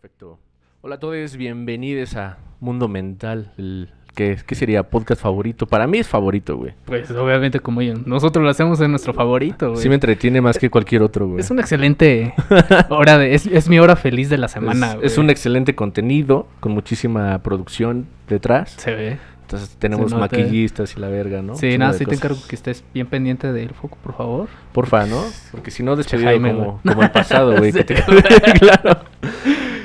Perfecto. Hola a todos, bienvenidos a Mundo Mental, el que ¿qué sería podcast favorito. Para mí es favorito, güey. Pues obviamente como yo, nosotros lo hacemos en nuestro favorito, güey. Sí me entretiene más que cualquier otro, güey. Es una excelente hora de... Es, es mi hora feliz de la semana, es, güey. es un excelente contenido con muchísima producción detrás. Se ve. Entonces tenemos maquillistas y la verga, ¿no? Sí, nada, sí te encargo que estés bien pendiente del foco, por favor. Porfa, ¿no? Porque si no, despedido Jaime, como, como el pasado, güey. que Sí, te- güey. claro.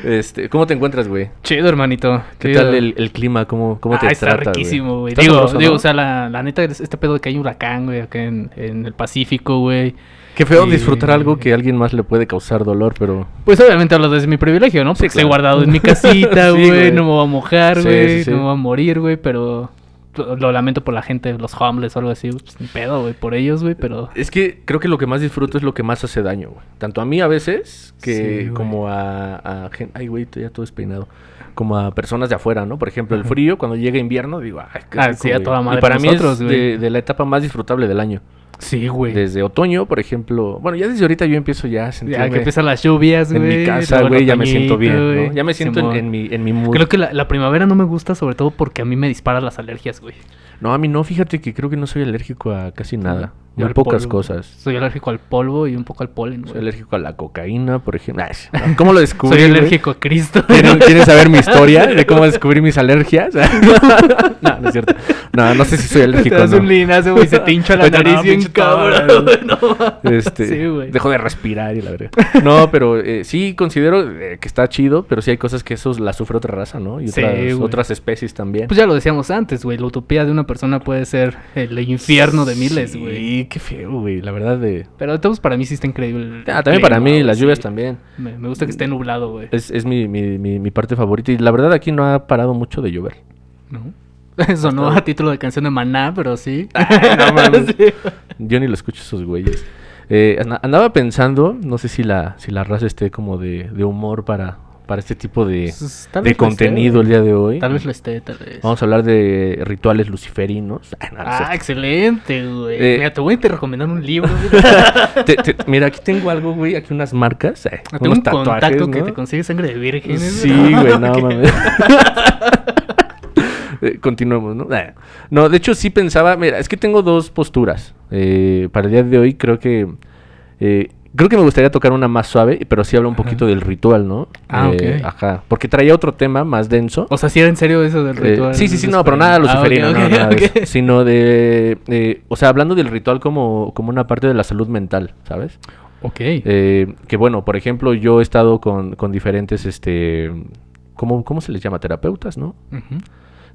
Este, ¿Cómo te encuentras, güey? Chido, hermanito. ¿Qué Chido. tal el, el clima? ¿Cómo, cómo te ah, está riquísimo, güey. Digo, sabroso, digo ¿no? o sea, la, la neta, es- este pedo de que hay un huracán, güey, acá en, en el Pacífico, güey. Qué feo disfrutar algo que a alguien más le puede causar dolor, pero... Pues obviamente hablo desde mi privilegio, ¿no? Sí, Porque estoy claro. guardado en mi casita, Sí, güey. no me voy a mojar, Sí, güey. sí, sí. No me voy a morir, güey. Pero lo lo lamento por la gente, los homeless o algo así. Pues ni pedo, güey, por ellos, güey. Pero Es que creo que lo que más disfruto es lo que más hace daño, güey. Tanto a mí a veces, que Sí, como a, a gen- Ay, güey, ya todo despeinado. Como a personas de afuera, ¿no? Por ejemplo, el frío, cuando llega invierno, digo, ay, qué Ah, rico, sí, a güey. toda madre Y para mí es de la etapa más disfrutable del año. Sí, güey. Desde otoño, por ejemplo. Bueno, ya desde ahorita yo empiezo ya a Ya sentirme que empiezan las lluvias, güey. en mi casa, güey, ya me siento bien. ¿no? Ya me siento en, mi, en mi mood. Creo que la, la primavera no me gusta, sobre todo porque a mí me disparan las alergias, güey. No, a mí no, fíjate que creo que no soy alérgico a casi nada. Yo Muy pocas polvo. cosas. Soy alérgico al polvo y un poco al polen, Soy güey. alérgico a la cocaína, por ejemplo. No, ¿Cómo lo descubrí? Soy güey? alérgico a Cristo. ¿Quieren, quieren saber mi historia de cómo descubrí mis alergias? no, no es cierto. No, no sé si soy Te alérgico. das o no. un linazo, güey, se te hincha la nariz no, bien pinche cabrón. no. Este, Sí, güey. dejo de respirar y la verdad. No, pero eh, sí considero eh, que está chido, pero sí hay cosas que esos las sufre otra raza, ¿no? Y Sí, otras, otras especies también. Pues ya lo decíamos antes, güey. La utopía de una persona puede ser el infierno de miles, güey. Qué feo, güey. La verdad de... Pero todos para mí sí está increíble. Ah, también para mí, las lluvias sí. también. Me, me gusta que esté nublado, güey. Es, es mi, mi, mi, mi parte favorita. Y la verdad aquí no ha parado mucho de llover. ¿No? Eso no a título de canción de Maná, pero sí. no mames. Sí. Yo ni lo escucho esos güeyes. Eh, and- andaba pensando, no sé si la, si la raza esté como de, de humor para, para este tipo de, Pues, de esté, contenido el día de hoy. Tal vez lo esté, tal vez. Vamos a hablar de rituales luciferinos. Ah, no, no es Ah, excelente, güey. Eh, Mira, te voy a te recomendar un libro. güey. Te- te- mira, aquí tengo algo, güey, aquí unas marcas. eh, Tengo unos un contacto tatuajes, que ¿no? te consigue sangre de vírgenes. Sí, güey, no mames. Eh, Continuemos, ¿no? Ah, No, de hecho sí pensaba, mira, es que tengo dos posturas. Eh, para el día de hoy creo que eh, creo que me gustaría tocar una más suave, pero sí habla un Ajá. poquito del ritual, ¿no? Ah, Eh, ok. Ajá, porque traía otro tema más denso. O sea, si era en serio eso del Eh, ritual. sí, sí, sí, no, pero nada España. Ah, luciferino, ok, no, nada de eso, sino de, eh, o sea, hablando del ritual como, como una parte de la salud mental, ¿sabes? Ok. Que bueno, por ejemplo, yo he estado con, con diferentes, este, ¿cómo, ¿cómo se les llama? Terapeutas, ¿no?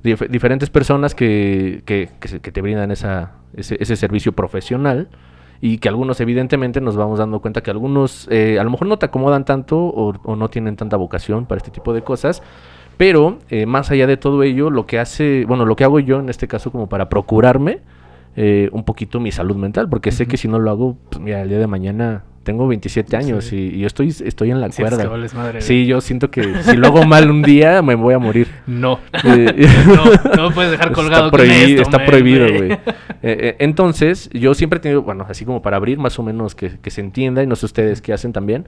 Diferentes personas que, que, que te brindan esa, ese, ese servicio profesional y que algunos evidentemente nos vamos dando cuenta que algunos eh, a lo mejor no te acomodan tanto o, o no tienen tanta vocación para este tipo de cosas, pero eh, más allá de todo ello, lo que hace, bueno, lo que hago yo en este caso como para procurarme eh, un poquito mi salud mental, porque sé que si no lo hago, pues mira, el día de mañana tengo 27 años Sí. y, y yo estoy, estoy en la cuerda. que vales madre, Sí, yo siento que si lo hago mal un día me voy a morir. No. Eh, no, no me puedes dejar colgado está con prohibido, esto, está prohibido, güey. Eh, eh, entonces, yo siempre he tenido, bueno, así como para abrir más o menos que, que se entienda, y no sé ustedes qué hacen también.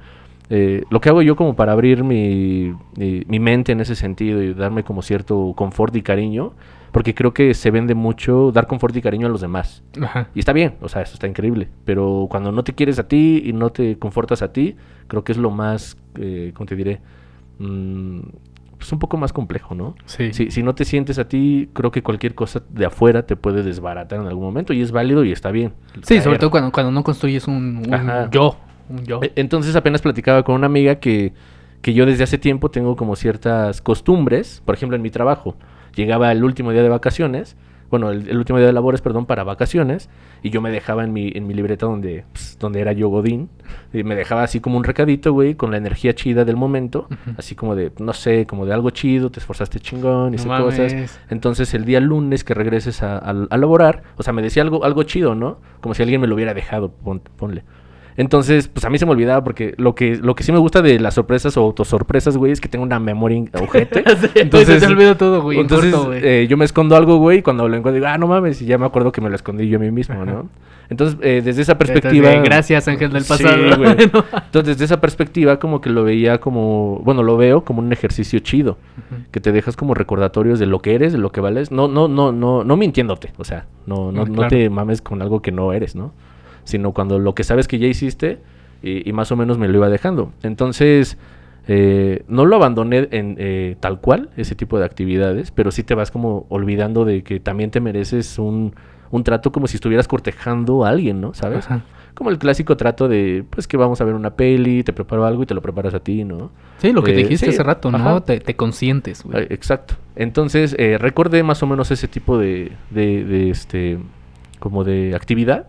lo que hago yo como para abrir mi, mi, mi mente en ese sentido y darme como cierto confort y cariño, porque creo que se vende mucho dar confort y cariño a los demás. Ajá. Y está bien, o sea, eso está increíble. Pero cuando no te quieres a ti y no te confortas a ti, creo que es lo más, eh, ¿cómo te diré? Mm, pues un poco más complejo, ¿no? Sí. Si, si no te sientes a ti, creo que cualquier cosa de afuera te puede desbaratar en algún momento y es válido y está bien. Sí, sobre todo cuando, cuando no construyes un, un yo. Un yo. E- Entonces apenas platicaba con una amiga que, que yo desde hace tiempo tengo como ciertas costumbres, por ejemplo en mi trabajo. Llegaba el último día de vacaciones, bueno, el, el último día de labores, perdón, para vacaciones, y yo me dejaba en mi, en mi libreta donde, pues, donde era yo Godín, y me dejaba así como un recadito, güey, con la energía chida del momento, así como de, no sé, como de algo chido, te esforzaste chingón y No cosas. Entonces el día lunes que regreses a, a, a laborar, o sea, me decía algo, algo chido, ¿no? Como si alguien me lo hubiera dejado, pon- ponle. Entonces, pues a mí se me olvidaba porque lo que, lo que sí me gusta de las sorpresas o autosorpresas, güey, es que tengo una memoria ojete. entonces se te olvida todo, güey. en Entonces, corto, güey. eh, yo me escondo algo, güey, y cuando lo encuentro digo, ah, no mames, y ya me acuerdo que me lo escondí yo a mí mismo, ¿no? Entonces, eh, desde esa perspectiva... Entonces, gracias, ángel del Sí, pasado. güey. No. Entonces, desde esa perspectiva, como que lo veía como, bueno, lo veo como un ejercicio chido, que te dejas como recordatorios de lo que eres, de lo que vales, no, no, no, no, no mintiéndote, o sea, no, no, Mm, no claro. te mames con algo que no eres, ¿no? Sino cuando lo que sabes que ya hiciste y, y más o menos me lo iba dejando. Entonces, eh, no lo abandoné en eh, tal cual, ese tipo de actividades, pero sí te vas como olvidando de que también te mereces un, un trato como si estuvieras cortejando a alguien, ¿no? ¿Sabes? Ajá. Como el clásico trato de, pues que vamos a ver una peli, te preparo algo y te lo preparas a ti, ¿no? Sí, lo que Eh, dijiste sí, hace rato, ¿no? Te, te consientes, güey. Exacto. Entonces, eh, recordé más o menos ese tipo de, de, de, este, como de actividad.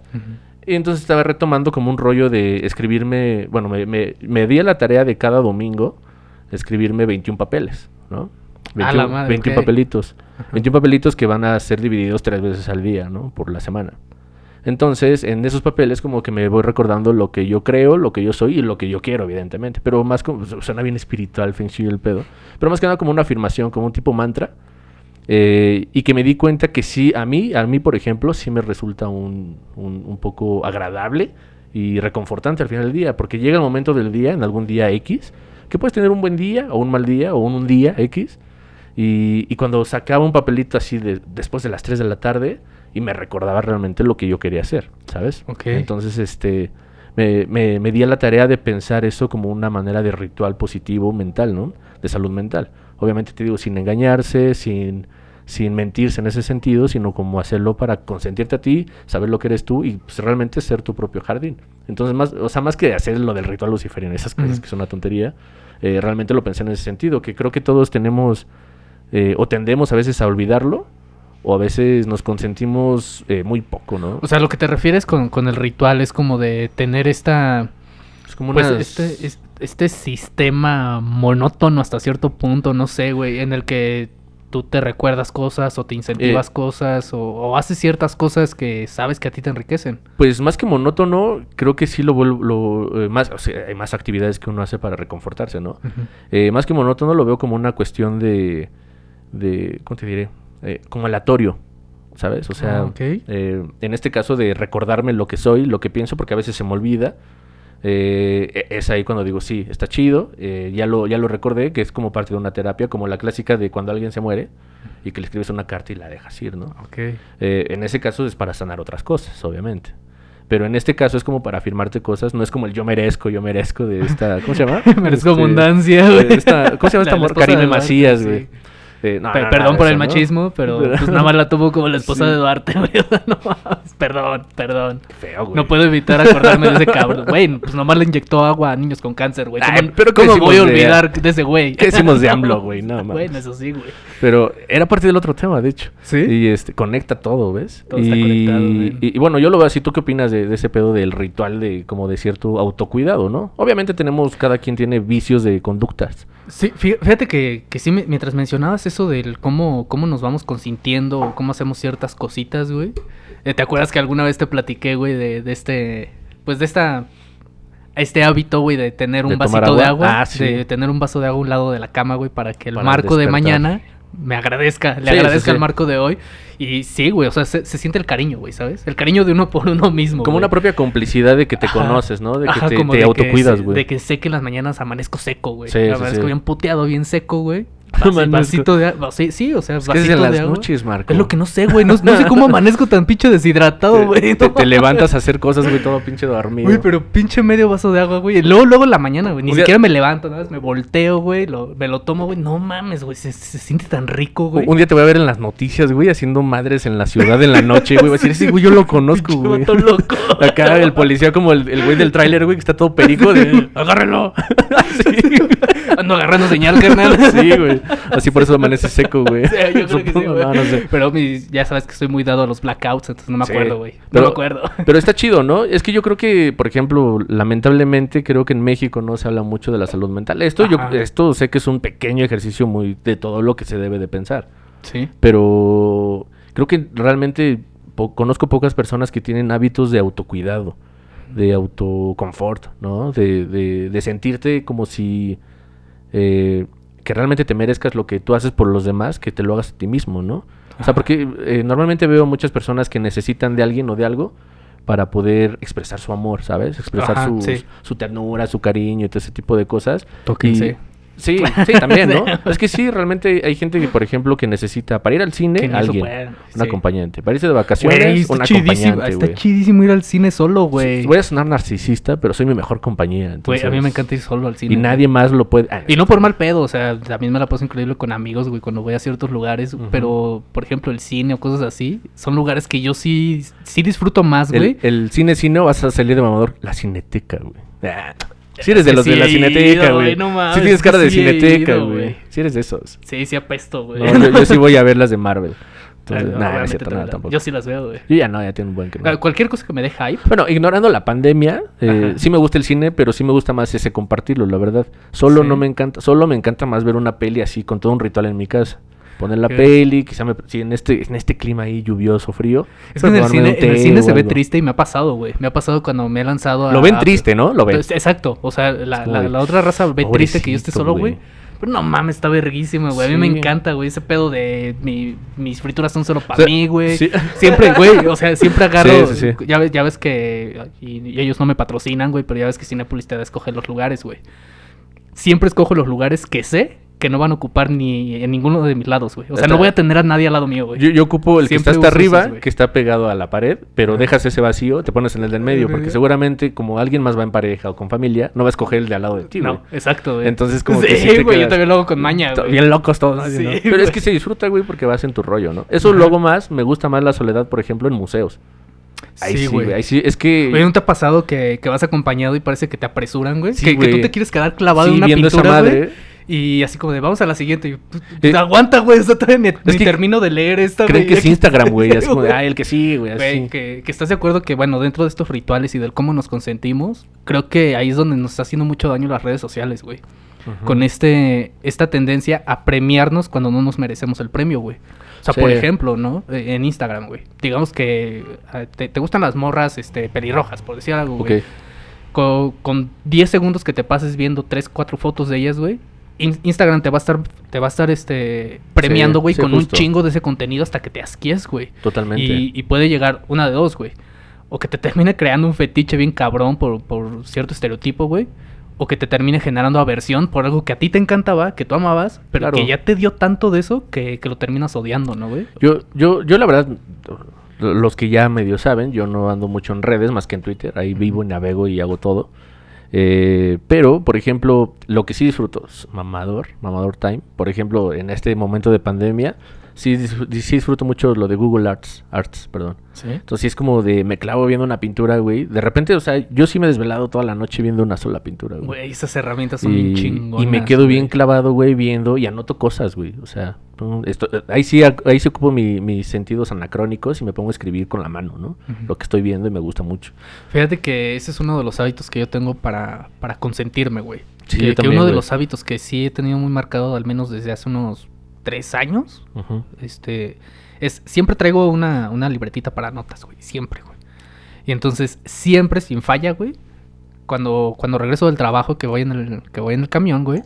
Y entonces estaba retomando como un rollo de escribirme, bueno, me, me, me di a la tarea de cada domingo escribirme 21 papeles, ¿no? A la madre, 21 ok. papelitos. 21 papelitos que van a ser divididos tres veces al día, ¿no? Por la semana. Entonces, en esos papeles como que me voy recordando lo que yo creo, lo que yo soy y lo que yo quiero, evidentemente. Pero más como, suena bien espiritual, Shui el pedo. Pero más que nada como una afirmación, como un tipo mantra. Eh, y que me di cuenta que sí, a mí, a mí por ejemplo, sí me resulta un, un, un poco agradable y reconfortante al final del día, porque llega el momento del día, en algún día X, que puedes tener un buen día o un mal día o un, un día X, y, y cuando sacaba un papelito así de, después de las 3 de la tarde y me recordaba realmente lo que yo quería hacer, ¿sabes? Entonces, este, me, me, me di a la tarea de pensar eso como una manera de ritual positivo mental, ¿no? De salud mental. Obviamente te digo, sin engañarse, sin, sin mentirse en ese sentido, sino como hacerlo para consentirte a ti, saber lo que eres tú y pues, realmente ser tu propio jardín. Entonces, más, o sea, más que hacer lo del ritual luciferiano, esas cosas que son una tontería, eh, realmente lo pensé en ese sentido, que creo que todos tenemos eh, o tendemos a veces a olvidarlo o a veces nos consentimos eh, muy poco, ¿no? O sea, lo que te refieres con, con el ritual es como de tener esta... es como Pues unas- este, es- este sistema monótono hasta cierto punto, no sé, güey, en el que tú te recuerdas cosas o te incentivas Eh. cosas o, o haces ciertas cosas que sabes que a ti te enriquecen. Pues más que monótono, creo que sí lo vuelvo, lo, eh, más, o sea, hay más actividades que uno hace para reconfortarse, ¿no? Eh, más que monótono lo veo como una cuestión de, de ¿cómo te diré? Eh, como aleatorio, ¿sabes? O sea, Ah, en este caso de recordarme lo que soy, lo que pienso, porque a veces se me olvida. Eh, e- es ahí cuando digo, sí, está chido, eh, ya, lo, ya lo recordé, que es como parte de una terapia, como la clásica de cuando alguien se muere y que le escribes una carta y la dejas ir, ¿no? Ok. Eh, en ese caso es para sanar otras cosas, obviamente. Pero en este caso es como para afirmarte cosas, no es como el yo merezco, yo merezco de esta, ¿cómo se llama? Merezco Este, abundancia, güey. ¿Cómo se llama La esta amor? esposa Karime de Duarte, Macías, sí. güey. No, Pe- no, perdón por el machismo, pero pues nada más la tuvo como la esposa Sí. de Duarte, güey. No mames. Perdón, perdón. Qué feo, güey. No puedo evitar acordarme de ese cabrón. Güey, pues nomás le inyectó agua a niños con cáncer, güey. Ay, ¿Cómo, pero ¿qué ¿cómo voy a de- olvidar de ese güey? ¿Qué decimos de AMLO, güey? No, mames. Bueno, eso sí, güey. Pero era parte del otro tema, de hecho. ¿Sí? Y este, conecta todo, ¿ves? Todo y, está conectado, güey. y, y bueno, yo lo veo así. ¿Tú qué opinas de, de ese pedo del ritual de como de cierto autocuidado, no? Obviamente tenemos, cada quien tiene vicios de conductas. Sí, fí- fíjate que, que sí, mientras mencionabas eso del cómo, cómo nos vamos consintiendo o cómo hacemos ciertas cositas, güey. eh, ¿Te acuerdas que alguna vez te platiqué, güey, de, de este, pues de esta, este hábito, güey, de tener un ¿De tomar vasito de agua? Ah, sí. De tener un vaso de agua a un lado de la cama, güey, para que el Para marco de mañana me agradezca, le Sí, agradezca sí. el marco de hoy. Y sí, güey, o sea, se, se siente el cariño, güey, ¿sabes? El cariño de uno por uno mismo. Como güey. una propia complicidad de que te Ajá. conoces, ¿no? De que Ajá, te, de autocuidas, güey. De que sé que en las mañanas amanezco seco, güey. Sí, sí, amanezco bien puteado, bien seco, güey. Amanezco. vasito de agua. Sí, sí, o sea, Es es vasito las de agua. noches, Marco. Es lo que no sé, güey. No, no sé cómo amanezco tan pinche deshidratado, güey. te- levantas a hacer cosas, güey, todo pinche dormido. Güey, pero pinche medio vaso de agua, güey. Luego, luego en la mañana, güey. Ni siquiera me levanto, nada más me volteo, güey. Lo, me lo tomo, güey. No mames, güey. Se, se siente tan rico, güey. Un día te voy a ver en las noticias, güey, haciendo madres en la ciudad en la noche, güey. Voy a decir, ese güey yo lo conozco, güey. loco. Acá el policía como el, el güey del tráiler, güey, que está todo perico de... ¡Agárrelo! sí, Ando agarrando señal, carnal. sí, güey. Así por eso amanece seco, güey. Sí, yo creo que sí, Supongo, güey. no, no sé. Pero ya sabes que soy muy dado a los blackouts, entonces no me acuerdo, güey. No me acuerdo. Pero está chido, ¿no? Es que yo creo que, por ejemplo, lamentablemente creo que en México no se habla mucho de la salud mental. Esto yo esto sé que es un pequeño ejercicio muy de todo lo que se debe de pensar, Sí. pero creo que realmente po- conozco pocas personas que tienen hábitos de autocuidado. de autoconfort, ¿no? De, de, de sentirte como si eh, que realmente te merezcas lo que tú haces por los demás, que te lo hagas a ti mismo, ¿no? O sea, porque eh, normalmente veo muchas personas que necesitan de alguien o de algo para poder expresar su amor, ¿sabes? Expresar Ajá, su, sí. su ternura, su cariño y todo ese tipo de cosas. Tóquense. Sí, sí, también, ¿no? Es que sí, realmente hay gente que, por ejemplo, que necesita para ir al cine, alguien, un sí. acompañante. Para irse de vacaciones, un acompañante, está chidísimo ir al cine solo, güey. Voy a sonar narcisista, pero soy mi mejor compañía. Güey, entonces- a mí me encanta ir solo al cine. Y nadie más lo puede... ah, Y no por mal pedo, o sea, también me la paso increíble con amigos, güey, cuando voy a ciertos lugares. Pero, por ejemplo, el cine o cosas así, son lugares que yo sí, sí disfruto más, güey. el, el cine cine vas a salir de mamador. La cineteca, güey. Ah, Si eres de Sí, los de sí la cineteca, güey. no mames, Si tienes cara de sí cineteca, güey. Si eres de esos. Sí, sí apesto, güey. No, yo, yo sí voy a ver las de Marvel. Entonces, Ah, nada, no es obviamente cierto, nada tampoco. Yo sí las veo, güey. Yo ya no, ya tengo un buen que no. Ah, Cualquier cosa que me dé hype. Bueno, ignorando la pandemia, eh, sí me gusta el cine, pero sí me gusta más ese compartirlo, la verdad. Solo Sí. no me encanta, solo me encanta más ver una peli así con todo un ritual en mi casa. Poner la peli, quizá me, sí, en este, en este clima ahí lluvioso, frío. Es que en el cine, en el se ve triste y me ha pasado, güey. Me ha pasado cuando me he lanzado a... Lo ven triste, ¿no? Lo ven. Exacto. O sea, la, otra raza ve triste que yo esté "Pobrecito, solo, güey. güey". Pero no mames, está verguísima, güey. A mí me encanta, güey. Ese pedo de mi- mis frituras son solo para O sea, mí, güey. sí. Siempre, güey. O sea, siempre agarro. Sí. Ya, ves, ya ves que. Y, y ellos no me patrocinan, güey. Pero ya ves que Cinepolis te da a escoger los lugares, güey. Siempre escojo los lugares que sé que no van a ocupar ni en ninguno de mis lados, güey. O sea, no voy a tener a nadie al lado mío, güey. Yo, yo ocupo el que está hasta esos, arriba, que está pegado a la pared, pero dejas ese vacío, te pones en el del medio, porque seguramente como alguien más va en pareja o con familia, no va a escoger el de al lado de ti. No, exacto, güey. Entonces, como sí, que sí te güey, yo también lo hago con maña, güey. Bien locos todos. Sí. Pero es que se disfruta, güey, porque vas en tu rollo, ¿no? Eso Ajá. luego más, me gusta más la soledad, por ejemplo, en museos. Ahí sí, güey. Ahí sí, es que... Oye, ¿no te ha pasado que, que vas acompañado y parece que te apresuran, güey? Sí, que, que tú te quieres quedar clavado sí, en una viendo pintura, esa madre, Y así como de, vamos a la siguiente. Y, pues, Eh, aguanta, güey. Eso todavía ni, ni que termino de leer esta, creen que es Instagram, güey. Sí, Así como de, ay, el que sí, güey, así. que, que estás de acuerdo que, bueno, dentro de estos rituales y del cómo nos consentimos, creo que ahí es donde nos está haciendo mucho daño las redes sociales, güey. Con este esta tendencia a premiarnos cuando no nos merecemos el premio, güey. O sea, Sí. por ejemplo, ¿no? Eh, En Instagram, güey. Digamos que eh, te, te gustan las morras este, pelirrojas, por decir algo, güey. Con, con 10 segundos que te pases viendo 3, 4 fotos de ellas, güey. In- Instagram te va a estar, te va a estar este, premiando, güey, sí, con justo. un chingo de ese contenido hasta que te asquies, güey. Totalmente. Y, y puede llegar una de dos, güey. O que te termine creando un fetiche bien cabrón por, por cierto estereotipo, güey. O que te termine generando aversión por algo que a ti te encantaba, que tú amabas, pero Claro. que ya te dio tanto de eso que, que lo terminas odiando, ¿no, güey? Yo, yo, yo la verdad, los que ya medio saben, yo no ando mucho en redes más que en Twitter. Ahí vivo y navego y hago todo. Eh, pero, por ejemplo, lo que sí disfruto es mamador, mamador time. Por ejemplo, en este momento de pandemia, sí, sí disfruto mucho lo de Google Arts, Arts, perdón. Sí. Entonces sí es como de me clavo viendo una pintura, güey. De repente, o sea, yo sí me he desvelado toda la noche viendo una sola pintura, güey. Güey, esas herramientas son bien Y, chingonas. y me quedo bien clavado, güey, viendo y anoto cosas, güey. O sea, esto- ahí sí ahí sí ocupo mi- mis sentidos anacrónicos y me pongo a escribir con la mano, ¿no? Lo que estoy viendo y me gusta mucho. Fíjate que ese es uno de los hábitos que yo tengo para, para consentirme, güey. Sí, que, yo que también, uno de los hábitos que sí he tenido muy marcado, al menos desde hace unos tres años, este, es siempre traigo una, una libretita para notas, güey. Siempre, güey. Y entonces, siempre sin falla, güey. Cuando, cuando regreso del trabajo que voy en el, que voy en el camión, güey.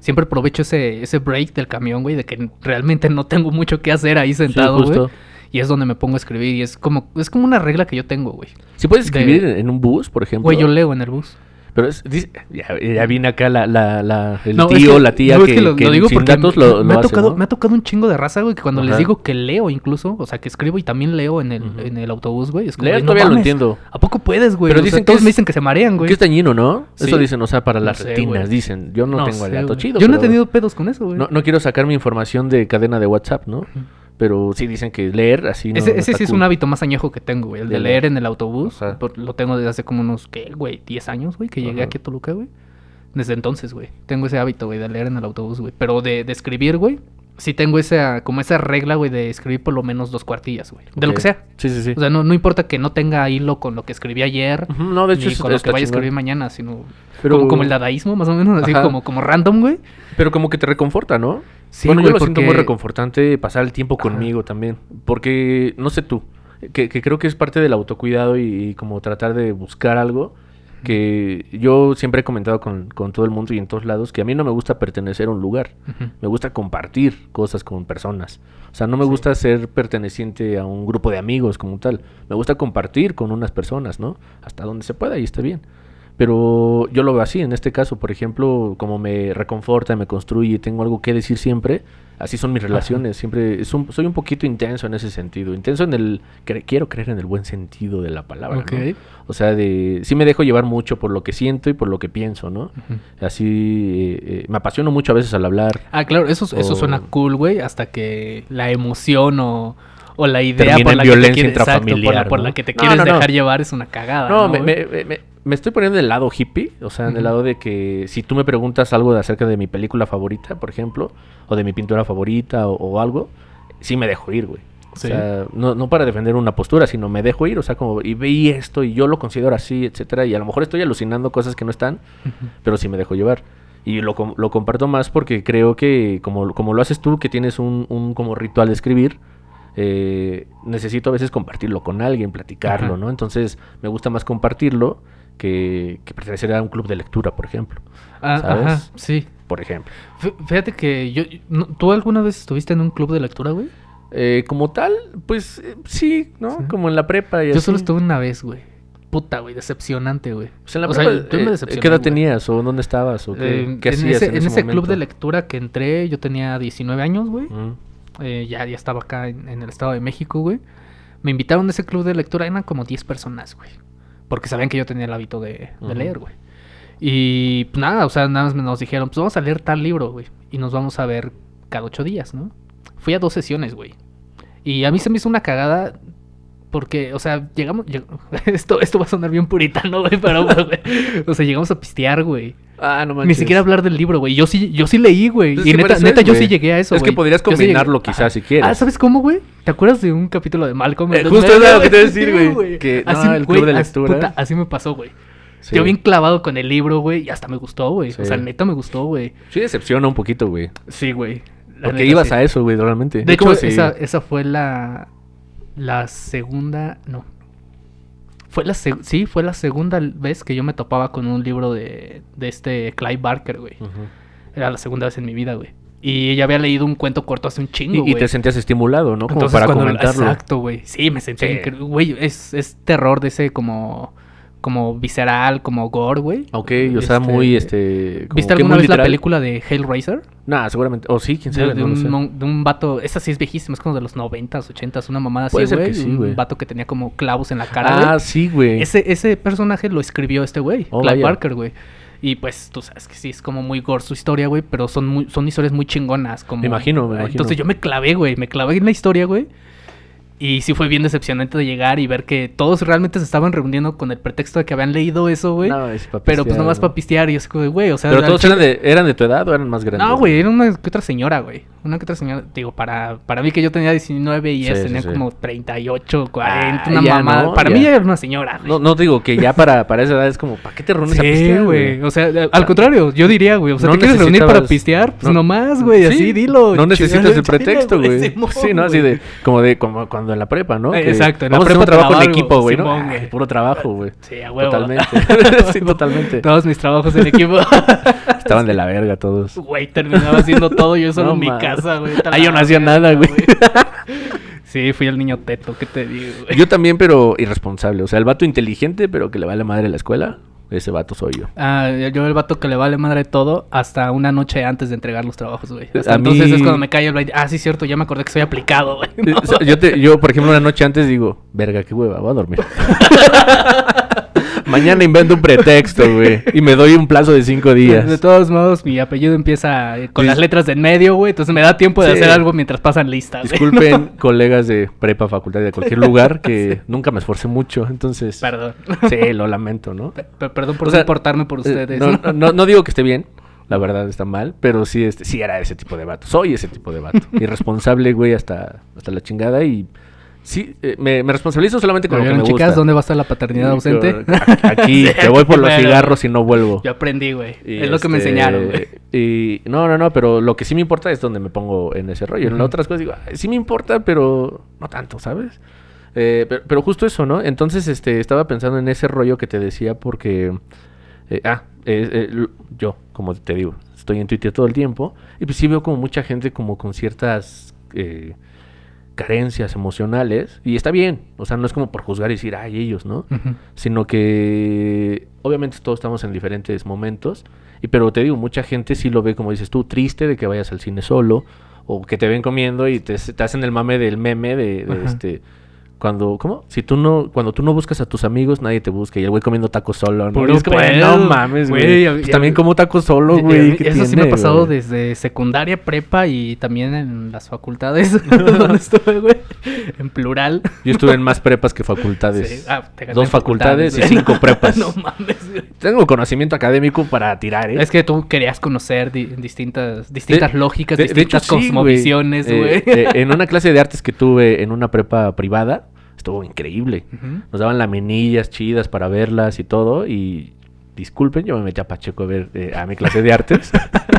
Siempre aprovecho ese, ese break del camión, güey, de que realmente no tengo mucho que hacer ahí sentado, güey. y es donde me pongo a escribir. Y es como, es como una regla que yo tengo, güey. Si puedes De- escribir en un bus, por ejemplo. Güey, yo leo en el bus. Pero es, dice- ya, ya viene acá la, la, la- el No, es tío, que- la tía no, es que, lo, que lo digo sin porque datos lo, me ha hace, tocado, ¿no? me ha tocado un chingo de raza, güey, que cuando les digo que leo incluso, o sea, que escribo y también leo en el, en el autobús, güey. Es como, Leer todavía lo entiendo. ¿A poco puedes, güey? Pero O sea, dicen que todos es- me dicen que se marean, güey. Que es dañino, ¿no? Sí. Eso dicen, o sea, para las sé, retinas, güey. dicen. Yo no, tengo el sé, dato güey. chido. Yo no he tenido pedos con eso, güey. No, no quiero sacar mi información de cadena de WhatsApp, ¿no? Pero sí dicen que leer así no ese ese sí es un hábito más añejo que tengo, güey. El de De leer en el autobús. Ajá. Lo tengo desde hace como unos, ¿qué, güey? 10 años, güey, que llegué Ajá. aquí a Toluca, güey. Desde entonces, güey. Tengo ese hábito, güey, de leer en el autobús, güey. Pero de, de escribir, güey, sí tengo esa, como esa regla, güey, de escribir por lo menos dos cuartillas, güey. De lo que sea. Sí, sí, sí. O sea, no, no importa que no tenga hilo con lo que escribí ayer, no, de hecho, ni con lo que vaya a escribir mañana, sino Pero- como, como el dadaísmo, más o menos, así como, como random, güey. Pero como que te reconforta, ¿no? Sí, bueno, güey, yo lo siento muy reconfortante pasar el tiempo Ajá. conmigo también. Porque, no sé tú, que, que creo que es parte del autocuidado y, y como tratar de buscar algo que yo siempre he comentado con, con todo el mundo y en todos lados que a mí no me gusta pertenecer a un lugar, me gusta compartir cosas con personas. O sea, no me Sí. gusta ser perteneciente a un grupo de amigos como tal, me gusta compartir con unas personas, ¿no? Hasta donde se pueda y está bien. Pero yo lo veo así, en este caso, por ejemplo, como me reconforta, me construye, tengo algo que decir siempre, así son mis Ajá. relaciones, siempre es un- soy un poquito intenso en ese sentido, intenso en el, cre- quiero creer en el buen sentido de la palabra, ¿no? Ok. O sea, de sí me dejo llevar mucho por lo que siento y por lo que pienso, ¿no? Así eh, eh, me apasiono mucho a veces al hablar. Ah, claro, eso, suena cool, güey, hasta que la emoción o, o la idea por la, que te quieres, exacto, por, la, por ¿no? que te No, quieres no, no. dejar llevar es una cagada. No, güey? me- me- me- me estoy poniendo del lado hippie, o sea, en el lado de que si tú me preguntas algo de acerca de mi película favorita, por ejemplo, o de mi pintura favorita o, o algo, sí me dejo ir, güey. O sea, no, no para defender una postura, sino me dejo ir, o sea, como, y veí esto y yo lo considero así, etcétera, y a lo mejor estoy alucinando cosas que no están, pero sí me dejo llevar. Y lo, lo comparto más porque creo que, como, como lo haces tú, que tienes un, un como ritual de escribir, eh, necesito a veces compartirlo con alguien, platicarlo. ¿no? Entonces me gusta más compartirlo que, que pertenecer a un club de lectura, por ejemplo. Ah, ¿sabes? ajá, sí. Por ejemplo. Fí- Fíjate que yo... ¿Tú alguna vez estuviste en un club de lectura, güey? Eh, como tal, pues eh, sí, ¿no? Sí. Como en la prepa y Yo así. solo estuve una vez, güey. Puta, güey, decepcionante, güey. Pues en la O sea, prepa, yo me eh, decepcioné, ¿Qué edad güey. tenías o dónde estabas o qué, Eh, qué en hacías ese, en en ese, club de lectura que entré, yo tenía 19 años, güey. Mm. Eh, ya, ya estaba acá en, en el Estado de México, güey. Me invitaron a ese club de lectura, eran como 10 personas, güey. Porque sabían que yo tenía el hábito de, leer, güey. Y pues nada, o sea, nada más nos dijeron, pues vamos a leer tal libro, güey. Y nos vamos a ver cada ocho días, ¿no? Fui a dos sesiones, güey. Y a mí se me hizo una cagada porque, o sea, llegamos... lleg- Esto, esto va a sonar bien puritano, güey, pero. O sea, llegamos a pistear, güey. Ah, no Ni manches. siquiera hablar del libro, güey. Yo sí, yo sí leí, güey. Y es que neta, neta es, yo sí llegué a eso, Es que podrías sí combinarlo quizás, si quieres. Ah, ¿sabes cómo, güey? ¿Te acuerdas de un capítulo de Malcolm? Eh, el justo era lo que te iba a güey? decir, güey, que, no, Así, el güey, club de lectura. puta, así me pasó, güey. Sí. Yo bien clavado con el libro, güey, y hasta me gustó, güey. Sí. O sea, neta me gustó, güey. Sí decepciona un poquito, güey. Sí, güey. Porque neta, ibas sí. a eso, güey, realmente. De Es hecho, esa, esa fue la, la segunda, no. Fue la sí, fue la segunda vez que yo me topaba con un libro de, de este Clive Barker, güey. Era la segunda vez en mi vida, güey. Y ella había leído un cuento corto hace un chingo, Y, y güey. te sentías estimulado, ¿no? Como Entonces, para cuando- comentarlo. Exacto, güey. Sí, me sentí Sí. increíble. Güey, es, es terror de ese como... Como visceral, como gore, güey. Ok, o sea, Este, muy, este... como ¿Viste alguna vez la película de Hellraiser? Nah, seguramente. O sí, quién sabe, de no un, mon- de un vato, esa sí es viejísima, es como de los 90s, 80s, una mamada así, Puede ser güey. sí, un güey. vato que tenía como clavos en la cara, Ah, sí, güey. Ese, ese personaje lo escribió este güey, Oh, Clive. Barker, güey. Y pues tú sabes que sí, es como muy gore su historia, güey, pero son, muy, son historias muy chingonas. Como... Me imagino, me imagino. Entonces yo me clavé, güey, me clavé en la historia, güey. Y sí fue bien decepcionante de llegar y ver que todos realmente se estaban reuniendo con el pretexto de que habían leído eso, güey. No, es pero pues nomás ¿no? para pistear y de, güey, o sea... Pero todos eran de, eran de tu edad o eran más grandes. no, güey, era una que otra señora, güey. Una que otra señora, digo, para, para mí que yo tenía 19 y Sí, ellas sí, tenían sí. como 38, 40, Ah, una ya mamá. no, para ya. mí ya era una señora, güey. No, no digo que ya para, para esa edad es como, ¿para qué te reúnes a Sí, pistear, güey. O sea, al contrario, yo diría, güey. O sea, No ¿te quieres reunir para pistear? Pues no- nomás, güey. Sí, así, dilo. No necesitas el pretexto, güey. Sí, ¿no? Así de, como de, como cuando en la prepa, ¿no? Eh, Que exacto, en la vamos a hacer un prepa trabajo en equipo, güey, ¿no? Ay, puro trabajo, güey. Sí, a huevo. Totalmente. sí, totalmente. Todos mis trabajos en equipo. Estaban de la verga todos. Güey, terminaba haciendo todo yo solo No en mi casa, güey. Está Ah, yo la no hacía nada, güey. Sí, fui el niño teto, ¿qué te digo, güey? Yo también, pero irresponsable. O sea, el vato inteligente, pero que le vale madre la escuela. Ese vato soy yo. Ah, yo el vato que le vale madre todo hasta una noche antes de entregar los trabajos, güey. Hasta entonces mí- es cuando me cae el blind. Ah, sí, cierto, ya me acordé que soy aplicado, güey. Eh, yo, te- yo, por ejemplo, una noche antes digo, verga, qué hueva, voy a dormir. Mañana invento un pretexto, güey. Y me doy un plazo de cinco días. De todos modos, mi apellido empieza con las letras de en medio, güey. Entonces me da tiempo de Sí. hacer algo mientras pasan listas. Disculpen, colegas de prepa, facultad de cualquier lugar, que nunca me esforcé mucho. Entonces, Perdón. sí, lo lamento, ¿no? Pe- perdón por O sea, importarme por Eh, ustedes. No, ¿no? no, no digo que esté bien, la verdad está mal, pero sí, este, sí era ese tipo de vato. Soy ese tipo de vato. Irresponsable, güey, hasta, hasta la chingada y sí, eh, me, me responsabilizo solamente con lo que ¿Oyeron, me chicas, gusta. ¿dónde va a estar la paternidad ausente? Aquí, te voy por los cigarros y no vuelvo. Yo aprendí, güey. Y, Es lo que me este, enseñaron, güey. Y no, no, no, pero lo que sí me importa es donde me pongo en ese rollo. En otras cosas digo, "Ay, sí me importa, pero no tanto, ¿sabes? Eh, pero, pero justo eso, ¿no? Entonces, este, estaba pensando en ese rollo que te decía porque... eh, ah, eh, eh, yo, como te digo, estoy en Twitter todo el tiempo y pues sí veo como mucha gente como con ciertas eh, carencias emocionales y está bien, o sea, no es como por juzgar y decir, ay, ellos, ¿no? Sino que obviamente todos estamos en diferentes momentos y pero te digo, mucha gente sí lo ve como dices tú, triste de que vayas al cine solo o que te ven comiendo y te, te hacen el mame del meme de, este cuando ¿cómo? Si tú no cuando tú no buscas a tus amigos, nadie te busca y el güey comiendo tacos solo, ¿no? Es como, pedo. no mames, Güey, Pues también como tacos solo, güey. Eh, ¿qué Eso sí me ha pasado desde secundaria, prepa y también en las facultades donde estuve, güey. En plural. Yo estuve en más prepas que facultades. Sí. Ah, te gané Dos facultades y cinco prepas. no mames, güey. Tengo conocimiento académico para tirar, ¿eh? Es que tú querías conocer di- distintas, distintas De- lógicas, de- de distintas sí, cosmovisiones, Eh, güey. eh, en una clase de artes que tuve en una prepa privada, estuvo increíble. Nos daban laminillas chidas para verlas y todo. Y disculpen, yo me metí a Pacheco a ver eh, a mi clase de artes.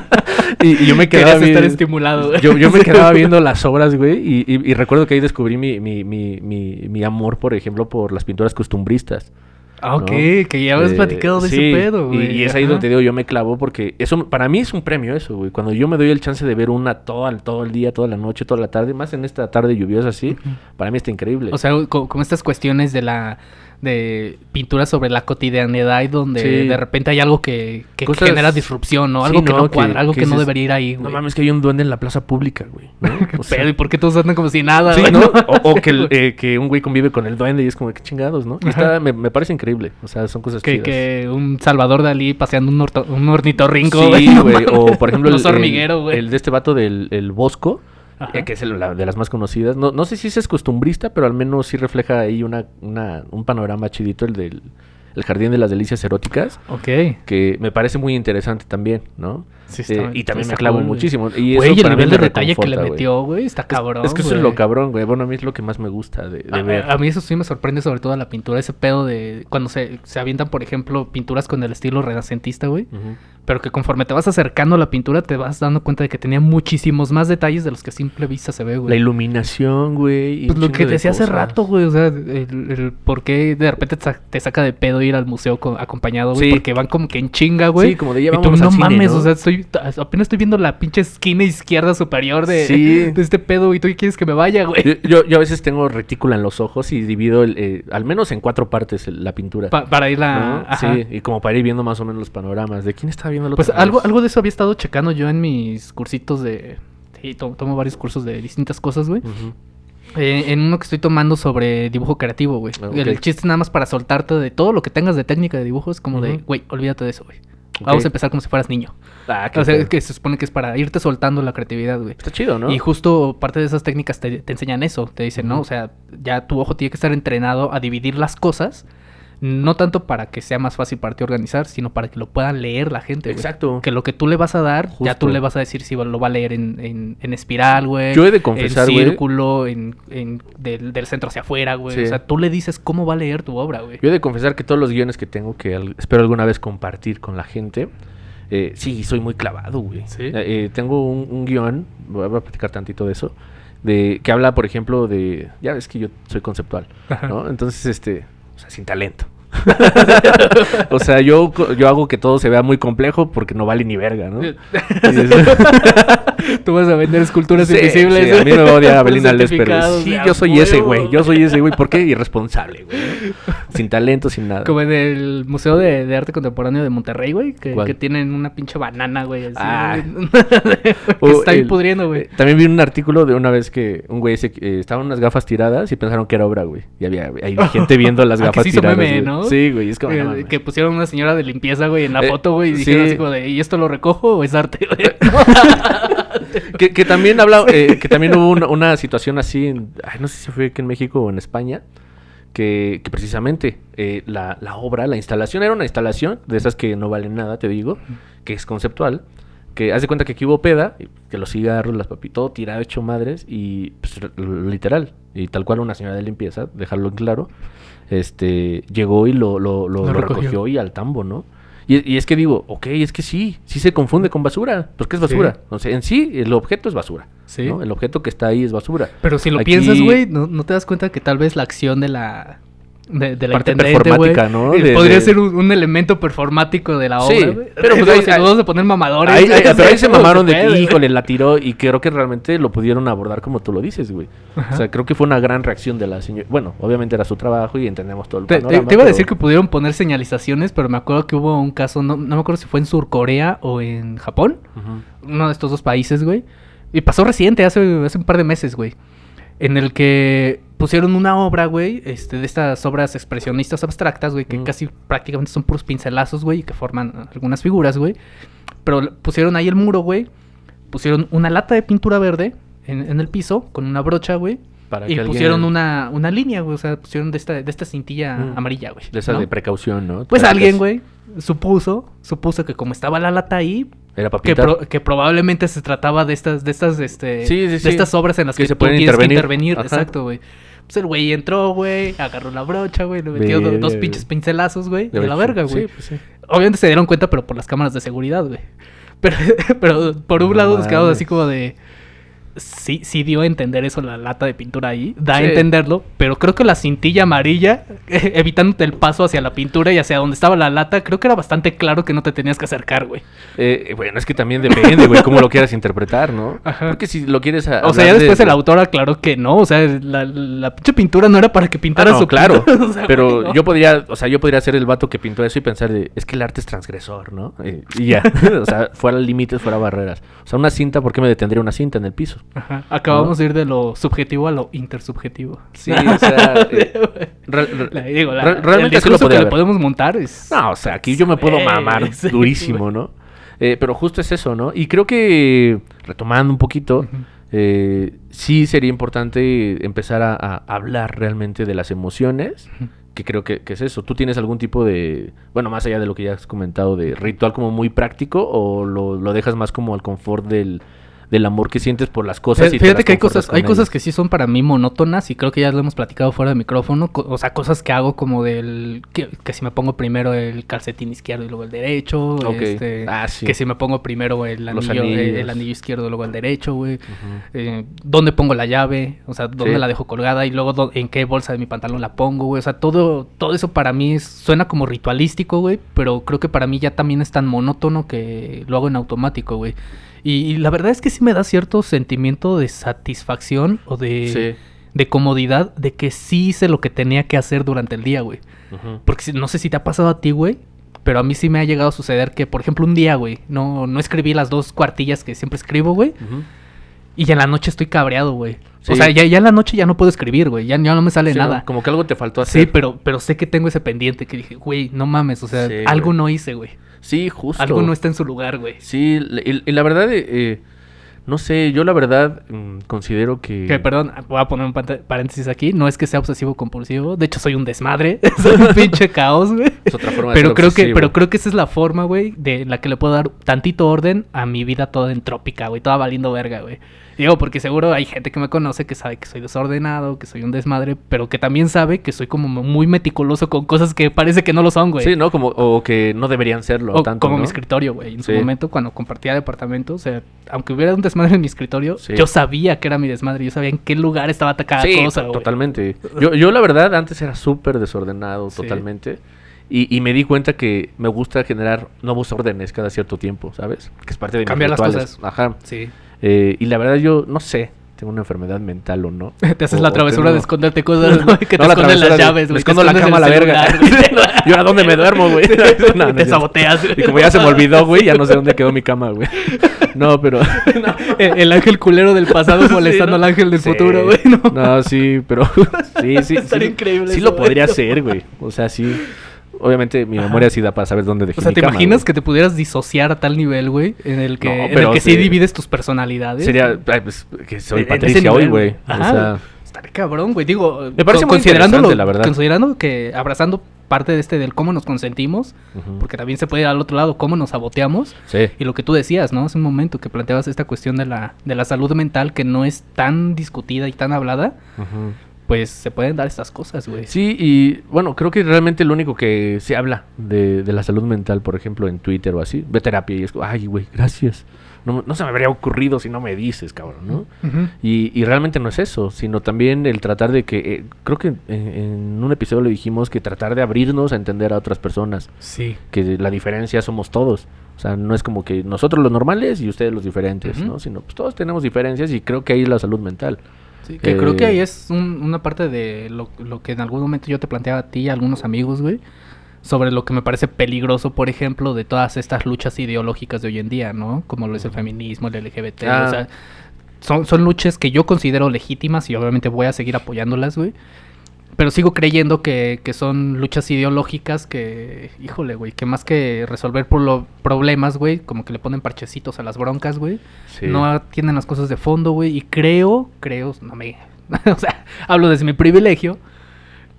y, y yo me quedaba estar estimulado. Yo, yo me quedaba viendo las obras, güey, y, y- y recuerdo que ahí descubrí mi, mi, mi, mi, mi amor, por ejemplo, por las pinturas costumbristas. Ah, ok, ¿no? que ya habías Eh, platicado de sí, ese pedo, güey. Y, es ahí donde digo, yo me clavo porque eso para mí es un premio eso, güey. Cuando yo me doy el chance de ver una todo, el- todo el día, toda la noche, toda la tarde, más en esta tarde lluviosa así, para mí está increíble. O sea, co- como estas cuestiones de la de pintura sobre la cotidianidad y donde Sí. de repente hay algo que, que Cosas- genera disrupción, ¿no? Sí, Algo que ¿no? no que- cuadra, algo que que, no debería ir ahí, no güey. mames, que hay un duende en la plaza pública, güey. ¿no? O sea, Pero, ¿y por qué todos andan como si nada, Sí, güey? ¿no? O, o que, eh, que un güey convive con el duende y es como que chingados, ¿no? Y Ajá. está, me, me parece increíble. O sea, son cosas que, chidas. que un Salvador Dalí paseando un, orto- un ornitorrinco, Sí, no güey. O por ejemplo, el, el- el de este vato del el Bosco, Ajá. eh, que es el- la- de las más conocidas. No, no sé si es costumbrista, pero al menos sí refleja ahí una, una, un panorama chidito, el del el Jardín de las Delicias Eróticas, Ok. que me parece muy interesante también, ¿no? Sí, Eh, y también está me clavo cool, muchísimo. Y Güey, eso el nivel de detalle que le metió, güey, está cabrón. es que eso es lo cabrón, güey. Bueno, a mí es lo que más me gusta de, de A- ver. A, mí eso sí me sorprende sobre todo la pintura, ese pedo de cuando se, se avientan, por ejemplo, pinturas con el estilo renacentista, güey. Pero que conforme te vas acercando a la pintura te vas dando cuenta de que tenía muchísimos más detalles de los que a simple vista se ve, La güey. iluminación, güey. Pues lo que de decía hace rato, güey, o sea, el, el por qué de repente te, te saca de pedo ir al museo co- acompañado, güey, Sí. porque van como que en chinga, güey. Sí, como de ya y tú no cine, mames, ¿no? o sea, estoy, apenas estoy viendo la pinche esquina izquierda superior de, Sí. de este pedo y tú quieres que me vaya, güey. Yo, yo, yo a veces tengo retícula en los ojos y divido el, eh, al menos en cuatro partes el- la pintura. Pa- para ir ¿no? a... ajá. Sí, y como para ir viendo más o menos los panoramas. ¿De quién estaba viendo el Pues otro? algo, algo de eso había estado checando yo en mis cursitos de... Sí, to- tomo varios cursos de distintas cosas, güey. Eh, en uno que estoy tomando sobre dibujo creativo, güey. Ah, El chiste nada más para soltarte de todo lo que tengas de técnica de dibujo es como de, güey, olvídate de eso, güey. Vamos a empezar como si fueras niño. Ah, O sea, pedo. que se supone que es para irte soltando la creatividad, güey. Está chido, ¿no? Y justo parte de esas técnicas te, te enseñan eso. Te dicen, ¿no? O sea, ya tu ojo tiene que estar entrenado a dividir las cosas. No tanto para que sea más fácil para ti organizar, sino para que lo puedan leer la gente, güey. Exacto. Que lo que tú le vas a dar, ya tú le vas a decir si lo va a leer en, en, en espiral, güey. Yo he de confesar, En güey. círculo, en, en- del, del centro hacia afuera, güey. Sí. O sea, tú le dices cómo va a leer tu obra, güey. Yo he de confesar que todos los guiones que tengo, que al- espero alguna vez compartir con la gente, eh, sí, soy muy clavado, güey. Sí. Eh, eh, tengo un, un guion, voy a voy a platicar tantito de eso, de que habla, por ejemplo, de... Ya ves que yo soy conceptual, Ajá. ¿no? Entonces, este... O sea, sin talento. o sea, yo, yo hago que todo se vea muy complejo porque no vale ni verga, ¿no? Tú vas a vender esculturas Sí, invisibles. sí, a mí me va a odiar Abelina Les, pero sí, yo soy ese, güey. Yo soy ese, güey. ¿Por qué? Irresponsable, güey. ¿no? Sin talento, sin nada. Como en el Museo de, de Arte Contemporáneo de Monterrey, güey, que, tienen una pinche banana, güey, así. Ah. que O está el- pudriendo, güey. eh, También vi un artículo de una vez que un güey se, eh, estaban unas gafas tiradas y pensaron que era obra, güey. Y había hay gente viendo las Ah, gafas tiradas. meme, güey. ¿No? Sí, güey. Es como, Que, no mames. que pusieron una señora de limpieza, güey, en la Eh, foto, güey, y dijeron sí. así como de, ¿y esto lo recojo o es arte, güey? que, que también habla, eh, que también hubo una, una situación así, en- ay, no sé si fue aquí en México o en España, que, que precisamente eh, la, la obra, la instalación, era una instalación de esas que no valen nada, te digo, que es conceptual, que haz de cuenta que aquí hubo peda, que los cigarros, las papitas, todo tirado hecho madres, y pues, literal, y tal cual una señora de limpieza, dejarlo en claro, este, llegó y lo, lo, lo- recogió. recogió y al tambo, ¿no? Y, y es que digo, ok, es que sí, sí se confunde con basura. Pues ¿qué es basura? Sí. O sea, en sí, el objeto es basura. Sí. ¿no? El objeto que está ahí es basura. Pero si lo Aquí- piensas, güey, ¿no, no te das cuenta que tal vez la acción de la... De, de la Parte performática, ¿no? eh, De- podría de- ser un, un elemento performático de la Sí, obra, güey. pero pues si a poner mamadores. Ahí, ahí- pero ahí se ¿cómo mamaron de que, híjole, la tiró y creo que realmente lo pudieron abordar como tú lo dices, güey. O sea, creo que fue una gran reacción de la señora. Bueno, obviamente era su trabajo y entendemos todo el Te, te- panorama. te iba a decir que pudieron poner señalizaciones, pero me acuerdo que hubo un caso, no, no me acuerdo si fue en Surcorea o en Japón, uno de estos dos países, güey. Y pasó reciente, hace, hace un par de meses, güey. En el que pusieron una obra, güey, este, de estas obras expresionistas abstractas, güey, que Mm. casi prácticamente son puros pincelazos, güey, y que forman algunas figuras, güey. Pero pusieron ahí el muro, güey. Pusieron una lata de pintura verde en, en el piso con una brocha, güey. Para Y que alguien- pusieron una, una línea, güey. O sea, pusieron de esta, de esta cintilla Mm. amarilla, güey. De esa ¿no? de precaución, ¿no? Pues alguien, güey, supuso, supuso que como estaba la lata ahí, Era para que, pro- que probablemente se trataba de estas, de estas, este, Sí, sí, de estas obras en las Que que, se tú pueden tienes que intervenir. intervenir. Exacto, güey. Pues el güey entró, güey, agarró la brocha, güey, le metió dos pinches pincelazos, güey, De de la verga, güey. Sí, pues sí. Obviamente se dieron cuenta, pero por las cámaras de seguridad, güey. Pero, pero por un No lado nos quedamos así como de... Sí, sí dio a entender eso la lata de pintura ahí. Da Sí. a entenderlo. Pero creo que la cintilla amarilla, evitándote el paso hacia la pintura y hacia donde estaba la lata, creo que era bastante claro que no te tenías que acercar, güey. Eh, bueno, es que también depende, güey, cómo lo quieras interpretar, ¿no? Ajá. Porque si lo quieres a- O sea, ya hablar de- después el autor aclaró que no. O sea, la, la pinche pintura no era para que Ah, pintara no, su claro. o sea, pero güey, ¿no? yo podría, o sea, yo podría ser el vato que pintó eso y pensar de, es que el arte es transgresor, ¿no? Eh, y ya. o sea, fuera límites, fuera barreras. O sea, una cinta, ¿por qué me detendría una cinta en el piso? Ajá. Acabamos de ir de lo subjetivo a lo intersubjetivo. Sí, o sea, eh, Re- re- La- digo, la- re- el realmente sí lo que le podemos montar es... No, o sea, aquí yo me puedo mamar sí, durísimo, ¿no? Eh, pero justo es eso, ¿no? Y creo que, retomando un poquito, Ujú. eh, sí sería importante empezar a, a hablar realmente de las emociones, que creo que, que es eso. ¿Tú tienes algún tipo de, bueno, más allá de lo que ya has comentado, de ritual como muy práctico o lo, lo dejas más como al confort del, del amor que sientes por las cosas? y te Fíjate que hay cosas, hay cosas que sí son para mí monótonas y creo que ya lo hemos platicado fuera de micrófono. O sea, cosas que hago como del... Que, que si me pongo primero el calcetín izquierdo y luego el derecho. Ok. este, Ah, sí. Que si me pongo primero el anillo, eh, el anillo izquierdo y luego el derecho, güey. Eh, dónde pongo la llave, o sea, dónde Sí. la dejo colgada y luego en qué bolsa de mi pantalón la pongo, güey. O sea, todo, todo eso para mí es- suena como ritualístico, güey, pero creo que para mí ya también es tan monótono que lo hago en automático, güey. Y, y la verdad es que sí me da cierto sentimiento de satisfacción o de, Sí. de comodidad de que sí hice lo que tenía que hacer durante el día, güey. Ujú. Porque no sé si te ha pasado a ti, güey. Pero a mí sí me ha llegado a suceder que, por ejemplo, un día, güey, no, no escribí las dos cuartillas que siempre escribo, güey. Y ya en la noche estoy cabreado, güey. Sí. O sea, ya, ya en la noche ya no puedo escribir, güey. Ya, ya no me sale Sí, nada. Como que algo te faltó hacer. Sí, pero, pero sé que tengo ese pendiente que dije, güey, no mames. O sea, Sí, algo no hice, güey. Sí, justo. Algo no está en su lugar, güey. Sí, y, y la verdad, eh, eh, no sé, yo la verdad mm, considero que... Que, perdón, voy a poner un paréntesis aquí. No es que sea obsesivo compulsivo. De hecho, soy un desmadre. soy un pinche caos, güey. Es otra forma de Pero ser creo que, pero creo que esa es la forma, güey, de la que le puedo dar tantito orden a mi vida toda entrópica, güey, toda valiendo verga, güey. Digo, porque seguro hay gente que me conoce que sabe que soy desordenado, que soy un desmadre, pero que también sabe que soy como muy meticuloso con cosas que parece que no lo son, güey. Sí, ¿no? Como, o que no deberían serlo O tanto, como ¿no? mi escritorio, güey. En su momento, cuando compartía departamento, o sea, aunque hubiera un desmadre en mi escritorio, Sí. yo sabía que era mi desmadre. Yo sabía en qué lugar estaba cada Sí, cosa, güey. totalmente. Yo, yo la verdad antes era súper desordenado, totalmente. Y, y me di cuenta que me gusta generar nuevos órdenes cada cierto tiempo, ¿sabes? Que es parte de mis Cambiar las cosas. Ajá. Sí. Eh, y la verdad yo no sé, tengo una enfermedad mental o no. Te haces O- la travesura tengo- de esconderte cosas, güey, que No, te la esconden las llaves, Me güey. que escondo la cama a la verga. celular, güey. ¿Y ahora dónde me duermo, güey? No, no te saboteas. Y como ya se me olvidó, güey, ya no sé dónde quedó mi cama, güey. No, pero... El, el ángel culero del pasado molestando ¿no? al ángel del Sí. futuro, güey. No. No, sí, pero... Sí, sí. Estaría sí, increíble Sí eso, lo podría hacer, güey. O sea, sí... Obviamente mi Ajá. memoria sí da para saber dónde dejé O sea, mi ¿te cama, imaginas güey. que te pudieras disociar a tal nivel, güey? En el que, No, en el que sí divides tus personalidades. Sería... ay, pues, que soy En- Patricia hoy, güey. O Ajá. sea... Estaría cabrón, güey. Digo, Me parece con- muy considerando interesante, lo- la verdad. Considerando que abrazando parte de este del cómo nos consentimos, porque también se puede ir al otro lado, cómo nos saboteamos. Sí. Y lo que tú decías, ¿no? Hace un momento que planteabas esta cuestión de la, de la salud mental que no es tan discutida y tan hablada, Ujú. Pues se pueden dar estas cosas, güey. Sí, y bueno, creo que realmente lo único que se habla de, de la salud mental, por ejemplo, en Twitter o así, ve terapia y es como, ay, güey, gracias. no, no se me habría ocurrido si no me dices, cabrón, ¿no? Y, y realmente no es eso, sino también el tratar de que, eh, creo que en, en un episodio le dijimos que tratar de abrirnos a entender a otras personas, Sí. que la diferencia somos todos. O sea, no es como que nosotros los normales y ustedes los diferentes. ¿no? Sino pues todos tenemos diferencias y creo que ahí es la salud mental. Sí, que creo que Eh, ahí es un- una parte de lo, lo que en algún momento yo te planteaba a ti y a algunos amigos, güey, sobre lo que me parece peligroso, por ejemplo, de todas estas luchas ideológicas de hoy en día, ¿no? Como lo es el feminismo, el LGBT, Ah. o sea, son, son luchas que yo considero legítimas y obviamente voy a seguir apoyándolas, güey. Pero sigo creyendo que, que son luchas ideológicas que, híjole, güey, que más que resolver por lo- problemas, güey, como que le ponen parchecitos a las broncas, güey. Sí. No atienden las cosas de fondo, güey. Y creo, creo, no me. o sea, hablo desde mi privilegio.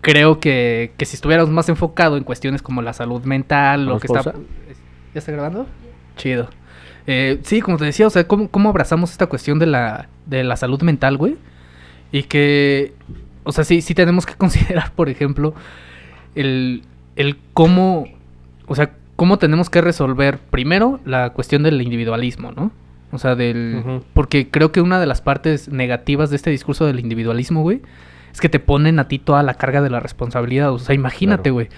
Creo que, que si estuviéramos más enfocado en cuestiones como la salud mental, lo ¿Vamos que está. ¿Ya está grabando? Chido. Eh, sí, como te decía, o sea, ¿cómo, cómo abrazamos esta cuestión de la, de la salud mental, güey? Y que, o sea, sí, sí tenemos que considerar, por ejemplo, el, el cómo, o sea, cómo tenemos que resolver primero la cuestión del individualismo, ¿no? O sea, del... Porque creo que una de las partes negativas de este discurso del individualismo, güey, es que te ponen a ti toda la carga de la responsabilidad. O sea, imagínate, Claro. güey.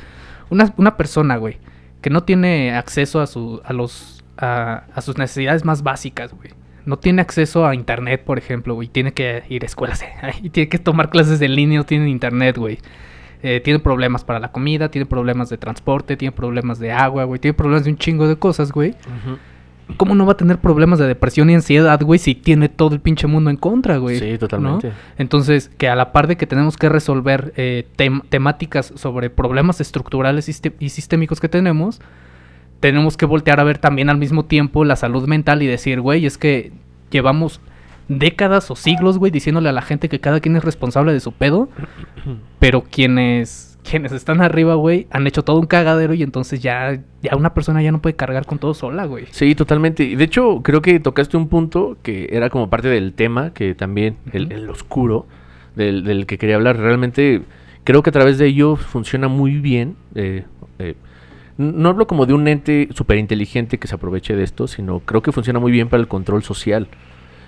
Una, una persona, güey, que no tiene acceso a, su, a, los, a, a sus necesidades más básicas, güey. No tiene acceso a internet, por ejemplo, güey. Tiene que ir a escuelas y tiene que tomar clases en línea, no tiene internet, güey. Eh, tiene problemas para la comida, tiene problemas de transporte, tiene problemas de agua, güey. Tiene problemas de un chingo de cosas, güey. ¿Cómo no va a tener problemas de depresión y ansiedad, güey, si tiene todo el pinche mundo en contra, güey? Sí, ¿no? totalmente. Entonces, que a la par de que tenemos que resolver eh, tem- temáticas sobre problemas estructurales y sistémicos que tenemos, tenemos que voltear a ver también al mismo tiempo la salud mental y decir, güey, es que llevamos décadas o siglos, güey, diciéndole a la gente que cada quien es responsable de su pedo, pero quienes quienes están arriba, güey, han hecho todo un cagadero y entonces ya ya una persona ya no puede cargar con todo sola, güey. Sí, totalmente. Y de hecho, creo que tocaste un punto que era como parte del tema, que también, el, el oscuro, del, del que quería hablar. Realmente, creo que a través de ello funciona muy bien. eh, eh, no hablo como de un ente súper inteligente que se aproveche de esto, sino creo que funciona muy bien para el control social.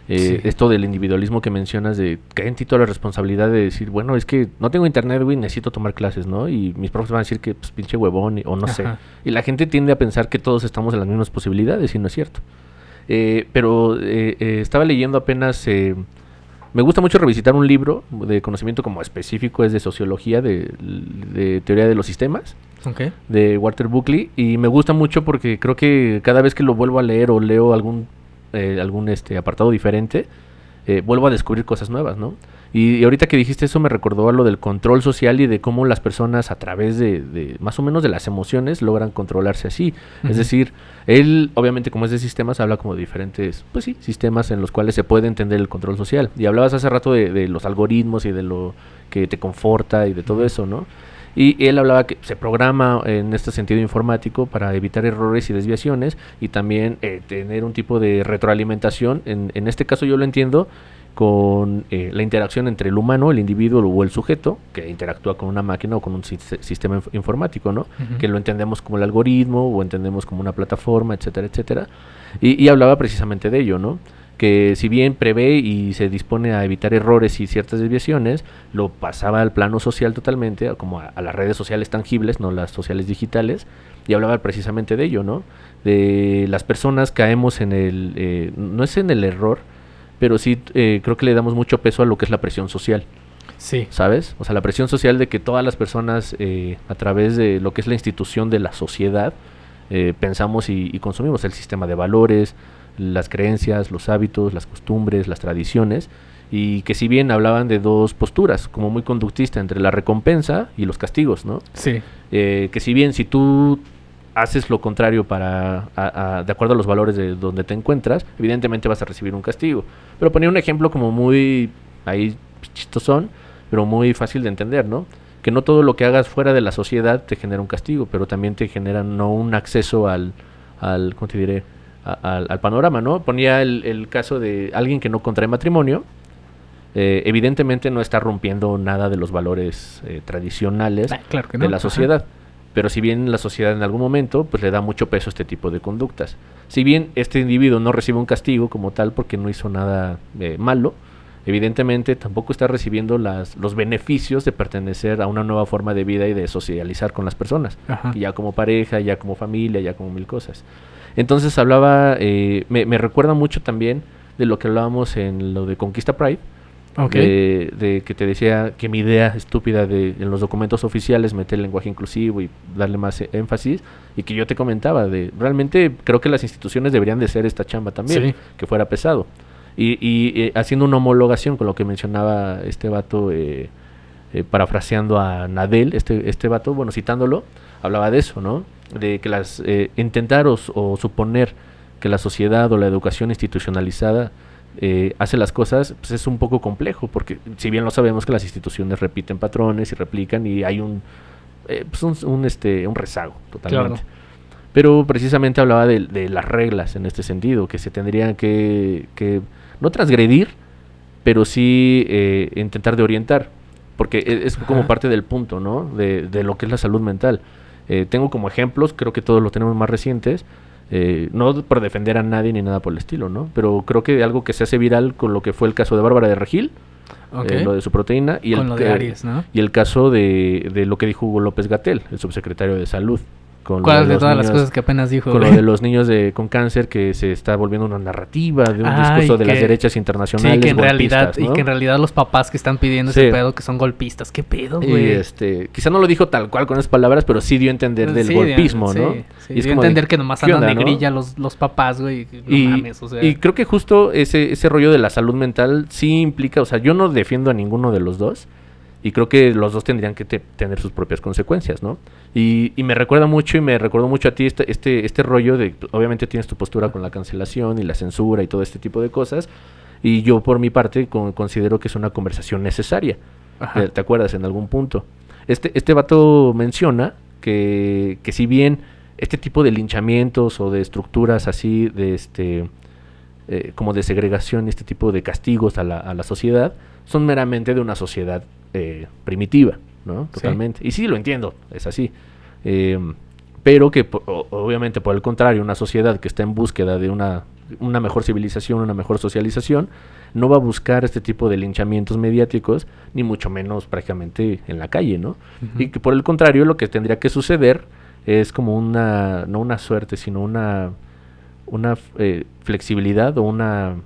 Eh, Sí. Esto del individualismo que mencionas, de caer en ti toda la responsabilidad de decir, bueno, es que no tengo internet, güey, necesito tomar clases, ¿no? Y mis profes van a decir que, pues, pinche huevón, y- o no sé. Y la gente tiende a pensar que todos estamos en las mismas posibilidades y no es cierto. Eh, pero eh, eh, estaba leyendo apenas... eh, me gusta mucho revisitar un libro de conocimiento como específico, es de sociología, de, de teoría de los sistemas, ¿Ok? de Walter Buckley. Y me gusta mucho porque creo que cada vez que lo vuelvo a leer o leo algún, eh, algún este, apartado diferente, eh, vuelvo a descubrir cosas nuevas, ¿no? Y, y ahorita que dijiste eso me recordó a lo del control social y de cómo las personas a través de, de más o menos de las emociones logran controlarse así. Es decir, él obviamente como es de sistemas habla como de diferentes, pues sí, sistemas en los cuales se puede entender el control social. Y hablabas hace rato de, de los algoritmos y de lo que te conforta y de todo eso, ¿no? Y él hablaba que se programa en este sentido informático para evitar errores y desviaciones y también eh, tener un tipo de retroalimentación. En, en este caso yo lo entiendo con eh, la interacción entre el humano, el individuo o el sujeto, que interactúa con una máquina o con un sis- sistema inf- informático, ¿no? Que lo entendemos como el algoritmo o entendemos como una plataforma, etcétera, etcétera. Y, y hablaba precisamente de ello, ¿no? Que si bien prevé y se dispone a evitar errores y ciertas desviaciones, lo pasaba al plano social totalmente, como a, a las redes sociales tangibles, no las sociales digitales, y hablaba precisamente de ello, ¿no? De las personas caemos en el, eh, no es en el error, pero sí eh, creo que le damos mucho peso a lo que es la presión social. Sí. ¿sabes? O sea, la presión social de que todas las personas, eh, a través de lo que es la institución de la sociedad, eh, pensamos y, y consumimos el sistema de valores, las creencias, los hábitos, las costumbres, las tradiciones, y que si bien hablaban de dos posturas, como muy conductista, entre la recompensa y los castigos, ¿no? Sí. Eh, que si bien si tú haces lo contrario para a- a- de acuerdo a los valores de donde te encuentras, evidentemente vas a recibir un castigo. Pero ponía un ejemplo como muy ahí chistosón, pero muy fácil de entender, ¿no? Que no todo lo que hagas fuera de la sociedad te genera un castigo, pero también te genera no un acceso al, al ¿cómo te diré? A- al, al panorama, ¿no? Ponía el, el caso de alguien que no contrae matrimonio, eh, evidentemente no está rompiendo nada de los valores eh, tradicionales Ah, claro de la Ajá. sociedad. Pero si bien la sociedad en algún momento pues le da mucho peso a este tipo de conductas. Si bien este individuo no recibe un castigo como tal porque no hizo nada eh, malo, evidentemente tampoco está recibiendo las, los beneficios de pertenecer a una nueva forma de vida y de socializar con las personas, Ajá. ya como pareja, ya como familia, ya como mil cosas. Entonces hablaba, eh, me, me recuerda mucho también de lo que hablábamos en lo de Conquista Pride, Ok. de, de que te decía que mi idea estúpida de en los documentos oficiales meter el lenguaje inclusivo y darle más énfasis y que yo te comentaba de realmente creo que las instituciones deberían de ser esta chamba también Sí. que fuera pesado y, y, eh, haciendo una homologación con lo que mencionaba este vato eh, eh, parafraseando a Nadel este este vato bueno citándolo hablaba de eso no de que las eh, intentar o, suponer que la sociedad o la educación institucionalizada eh, hace las cosas, pues es un poco complejo, porque si bien lo sabemos que las instituciones repiten patrones y replican y hay un, eh, pues un, un, este, un rezago totalmente. Claro. Pero precisamente hablaba de, de las reglas en este sentido, que se tendrían que, que no transgredir, pero sí eh, intentar de orientar, porque e- es como parte del punto, ¿no? De, de lo que es la salud mental. Eh, tengo como ejemplos, creo que todos los tenemos más recientes, eh, no por defender a nadie ni nada por el estilo, ¿no? Pero creo que algo que se hace viral con lo que fue el caso de Bárbara de Regil, eh, lo de su proteína, y Con el, lo de que- Aries, ¿no? y el caso de, de lo que dijo Hugo López Gatel, el subsecretario de Salud. Con lo ¿Cuál de todas las cosas que apenas dijo? con lo de los niños de, con cáncer que se está volviendo una narrativa de un discurso de las derechas internacionales Sí, que en realidad, golpistas, y que en realidad los papás que están pidiendo Sí. ese pedo que son golpistas. ¿Qué pedo, Y güey? este, quizá no lo dijo tal cual con esas palabras, pero sí dio a entender del Sí, golpismo, sí, ¿no? Sí, Y es dio como de, entender que nomás ¿qué andan onda, de no? grilla los, los papás, güey. No y, mames, o sea. y creo que justo ese, ese rollo de la salud mental sí implica, o sea, yo no defiendo a ninguno de los dos y creo que los dos tendrían que te- tener sus propias consecuencias, ¿no? Y, y me recuerda mucho y me recuerdo mucho a ti este, este, este rollo de, obviamente tienes tu postura con la cancelación y la censura y todo este tipo de cosas y yo por mi parte con- considero que es una conversación necesaria. Ajá. ¿Te, te acuerdas en algún punto? Este, este vato menciona que, que si bien este tipo de linchamientos o de estructuras así de este eh, como de segregación, este tipo de castigos a la, a la sociedad, son meramente de una sociedad eh, primitiva, ¿no? Sí. Totalmente. Y sí, lo entiendo, es así. Eh, pero que obviamente por el contrario, una sociedad que está en búsqueda de una, una mejor civilización, una mejor socialización, no va a buscar este tipo de linchamientos mediáticos, ni mucho menos prácticamente en la calle, ¿no? Y que por el contrario, lo que tendría que suceder es como una, no una suerte, sino una, una eh, flexibilidad o una,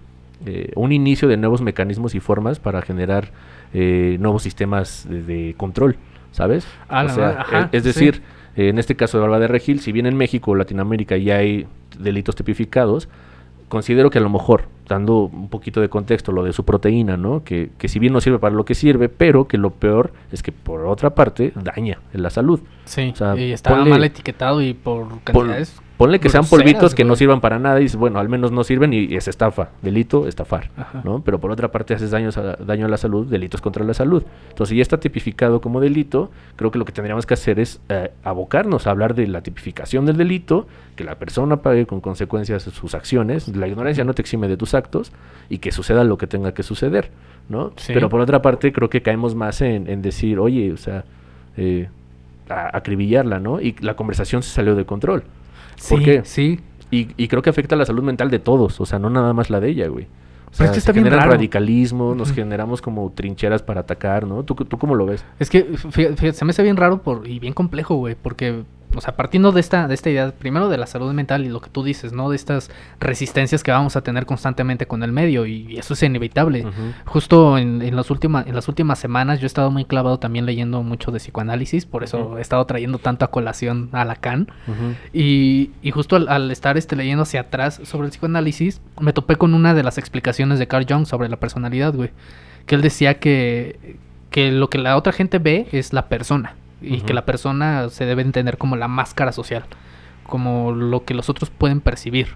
eh, un inicio de nuevos mecanismos y formas para generar eh, nuevos sistemas de, de control, ¿sabes? Ah, O sea, ajá, eh, es decir, en este caso de Barba de Regil, si bien en México o Latinoamérica ya hay delitos tipificados, considero que a lo mejor, dando un poquito de contexto, lo de su proteína, ¿no? Que, que si bien no sirve para lo que sirve, pero que lo peor es que por otra parte daña en la salud. Sí, o sea, y estaba ponle- mal etiquetado y por Pon- cantidades. Ponle que sean polvitos que no sirvan para nada y bueno, al menos no sirven y, es estafa, delito, estafar, Ajá. ¿no? Pero por otra parte haces daños a, daño a la salud, delitos contra la salud. Entonces, si ya está tipificado como delito, creo que lo que tendríamos que hacer es eh, abocarnos a hablar de la tipificación del delito, que la persona pague con consecuencias sus acciones, la ignorancia no te exime de tus actos y que suceda lo que tenga que suceder, ¿no? Sí. Pero por otra parte, creo que caemos más en, en decir, oye, o sea, eh, a- acribillarla, ¿no? Y la conversación se salió de control. ¿Por Sí, qué? sí. Y, y creo que afecta la salud mental de todos, o sea, no nada más la de ella, güey. O Pero sea, es que se está bien generan raro. radicalismo, nos generamos como trincheras para atacar, ¿no? ¿Tú, tú cómo lo ves? Es que fíjate, se me hace bien raro por, y bien complejo, güey, porque, o sea, partiendo de esta, de esta idea, primero de la salud mental y lo que tú dices, ¿no? De estas resistencias que vamos a tener constantemente con el medio, y, y eso es inevitable. Justo en, en, las últimas, en las últimas semanas yo he estado muy clavado también leyendo mucho de psicoanálisis, por eso he estado trayendo tanto a colación a Lacan. Ujú. Y, y justo al, al estar este, leyendo hacia atrás sobre el psicoanálisis, me topé con una de las explicaciones de Carl Jung sobre la personalidad, güey. Que él decía que, que lo que la otra gente ve es la persona. Y que la persona se debe entender como la máscara social. Como lo que los otros pueden percibir.